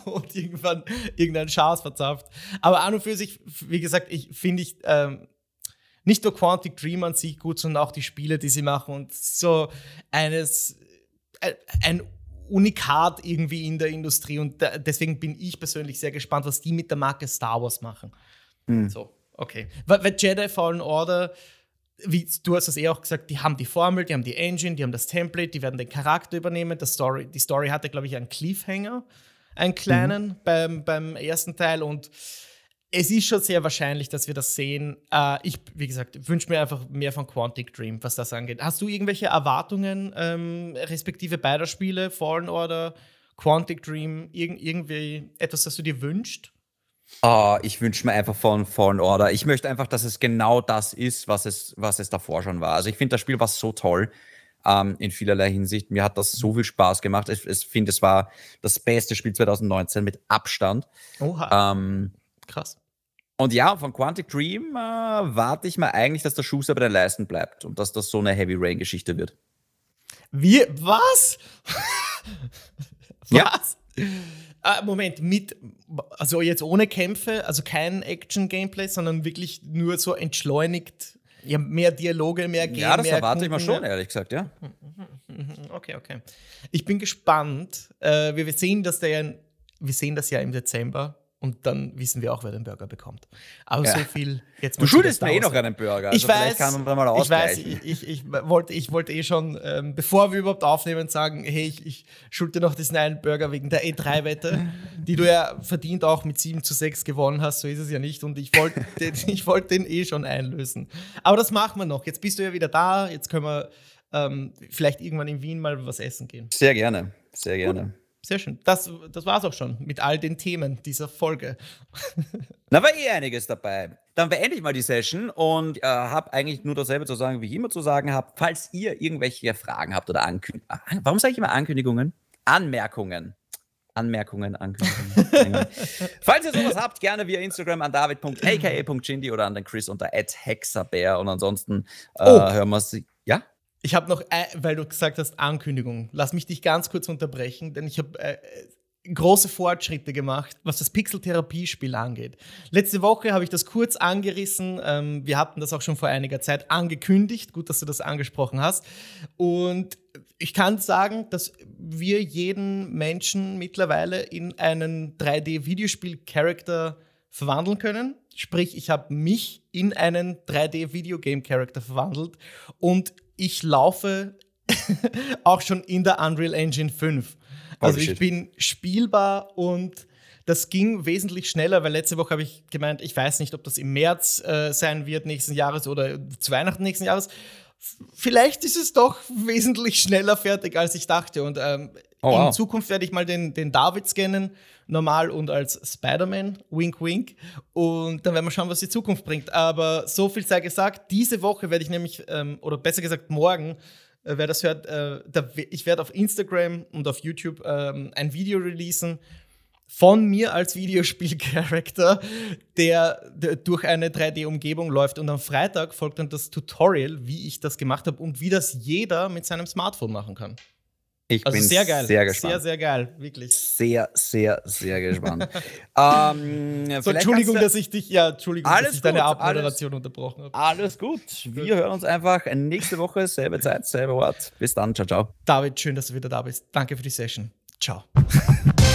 und irgendwann irgendeinen Schaß verzapft. Aber an und für sich, wie gesagt, ich finde ich ähm, nicht nur Quantic Dream an sich gut, sondern auch die Spiele, die sie machen und so eines, äh, ein Unikat irgendwie in der Industrie und deswegen bin ich persönlich sehr gespannt, was die mit der Marke Star Wars machen. Mhm. So, okay. Weil Jedi Fallen Order, wie du hast es eh auch gesagt, die haben die Formel, die haben die Engine, die haben das Template, die werden den Charakter übernehmen. Das Story, die Story hatte, glaube ich, einen Cliffhanger, einen kleinen mhm. beim, beim ersten Teil und es ist schon sehr wahrscheinlich, dass wir das sehen. Äh, ich, wie gesagt, wünsche mir einfach mehr von Quantic Dream, was das angeht. Hast du irgendwelche Erwartungen, ähm, respektive beider Spiele, Fallen Order, Quantic Dream, irg irgendwie etwas, das du dir wünschst? Uh, ich wünsche mir einfach von Fallen Order. Ich möchte einfach, dass es genau das ist, was es, was es davor schon war. Also ich finde, das Spiel war so toll ähm, in vielerlei Hinsicht. Mir hat das so viel Spaß gemacht. Ich, ich finde, es war das beste Spiel 2019 mit Abstand. Oha. Ähm, Krass. Und ja, von Quantic Dream äh, warte ich mal eigentlich, dass der Schuster bei den Leisten bleibt und dass das so eine Heavy Rain-Geschichte wird. Wie? Was? was? Ah, Moment, mit, also jetzt ohne Kämpfe, also kein Action-Gameplay, sondern wirklich nur so entschleunigt. Ja, mehr Dialoge, mehr Game, Ja, das erwarte ich mal schon, ehrlich gesagt, ja. Okay, okay. Ich bin gespannt. Äh, wir sehen, dass der, wir sehen das ja im Dezember und dann wissen wir auch, wer den Burger bekommt. Aber ja. so viel jetzt Du schuldest mir eh noch einen Burger. Also ich weiß, kann man mal ich weiß, ich, ich, ich, wollte, ich wollte eh schon, ähm, bevor wir überhaupt aufnehmen, sagen, hey, ich, ich schulde noch diesen einen Burger wegen der E3-Wette, die du ja verdient auch mit 7 zu 6 gewonnen hast, so ist es ja nicht. Und ich wollte den, ich wollte den eh schon einlösen. Aber das machen wir noch. Jetzt bist du ja wieder da, jetzt können wir ähm, vielleicht irgendwann in Wien mal was essen gehen. Sehr gerne, sehr gerne. Gut. Sehr schön. Das, das war es auch schon mit all den Themen dieser Folge. Da war eh einiges dabei. Dann beende ich mal die Session und äh, habe eigentlich nur dasselbe zu sagen, wie ich immer zu sagen habe. Falls ihr irgendwelche Fragen habt oder Ankündigungen. Ah, warum sage ich immer Ankündigungen? Anmerkungen. Anmerkungen, Ankündigungen. Falls ihr sowas habt, gerne via Instagram an david.aka.chindi oder an den Chris unter hexabear. Und ansonsten äh, oh. hören wir sie. Ja? Ich habe noch, äh, weil du gesagt hast, Ankündigung. Lass mich dich ganz kurz unterbrechen, denn ich habe äh, große Fortschritte gemacht, was das Pixeltherapie-Spiel angeht. Letzte Woche habe ich das kurz angerissen. Ähm, wir hatten das auch schon vor einiger Zeit angekündigt. Gut, dass du das angesprochen hast. Und ich kann sagen, dass wir jeden Menschen mittlerweile in einen 3D-Videospiel-Charakter verwandeln können. Sprich, ich habe mich in einen 3D-Videogame-Charakter verwandelt und ich laufe auch schon in der Unreal Engine 5. Also ich bin spielbar und das ging wesentlich schneller, weil letzte Woche habe ich gemeint, ich weiß nicht, ob das im März äh, sein wird nächsten Jahres oder zu Weihnachten nächsten Jahres. Vielleicht ist es doch wesentlich schneller fertig, als ich dachte. Und ähm, oh, wow. in Zukunft werde ich mal den, den David scannen, normal und als Spider-Man, wink, wink. Und dann werden wir schauen, was die Zukunft bringt. Aber so viel sei gesagt, diese Woche werde ich nämlich, ähm, oder besser gesagt morgen, äh, wer das hört, äh, da, ich werde auf Instagram und auf YouTube ähm, ein Video releasen, von mir als Videospielcharakter, der, der durch eine 3D-Umgebung läuft. Und am Freitag folgt dann das Tutorial, wie ich das gemacht habe und wie das jeder mit seinem Smartphone machen kann. Ich also bin sehr geil. Sehr gespannt. Sehr, sehr geil, wirklich. Sehr, sehr, sehr gespannt. ähm, so, Entschuldigung, dass ich dich, ja, Entschuldigung, dass ich gut, deine Abmoderation unterbrochen habe. Alles gut. Wir hören uns einfach nächste Woche, selbe Zeit, selber Ort. Bis dann. Ciao, ciao. David, schön, dass du wieder da bist. Danke für die Session. Ciao.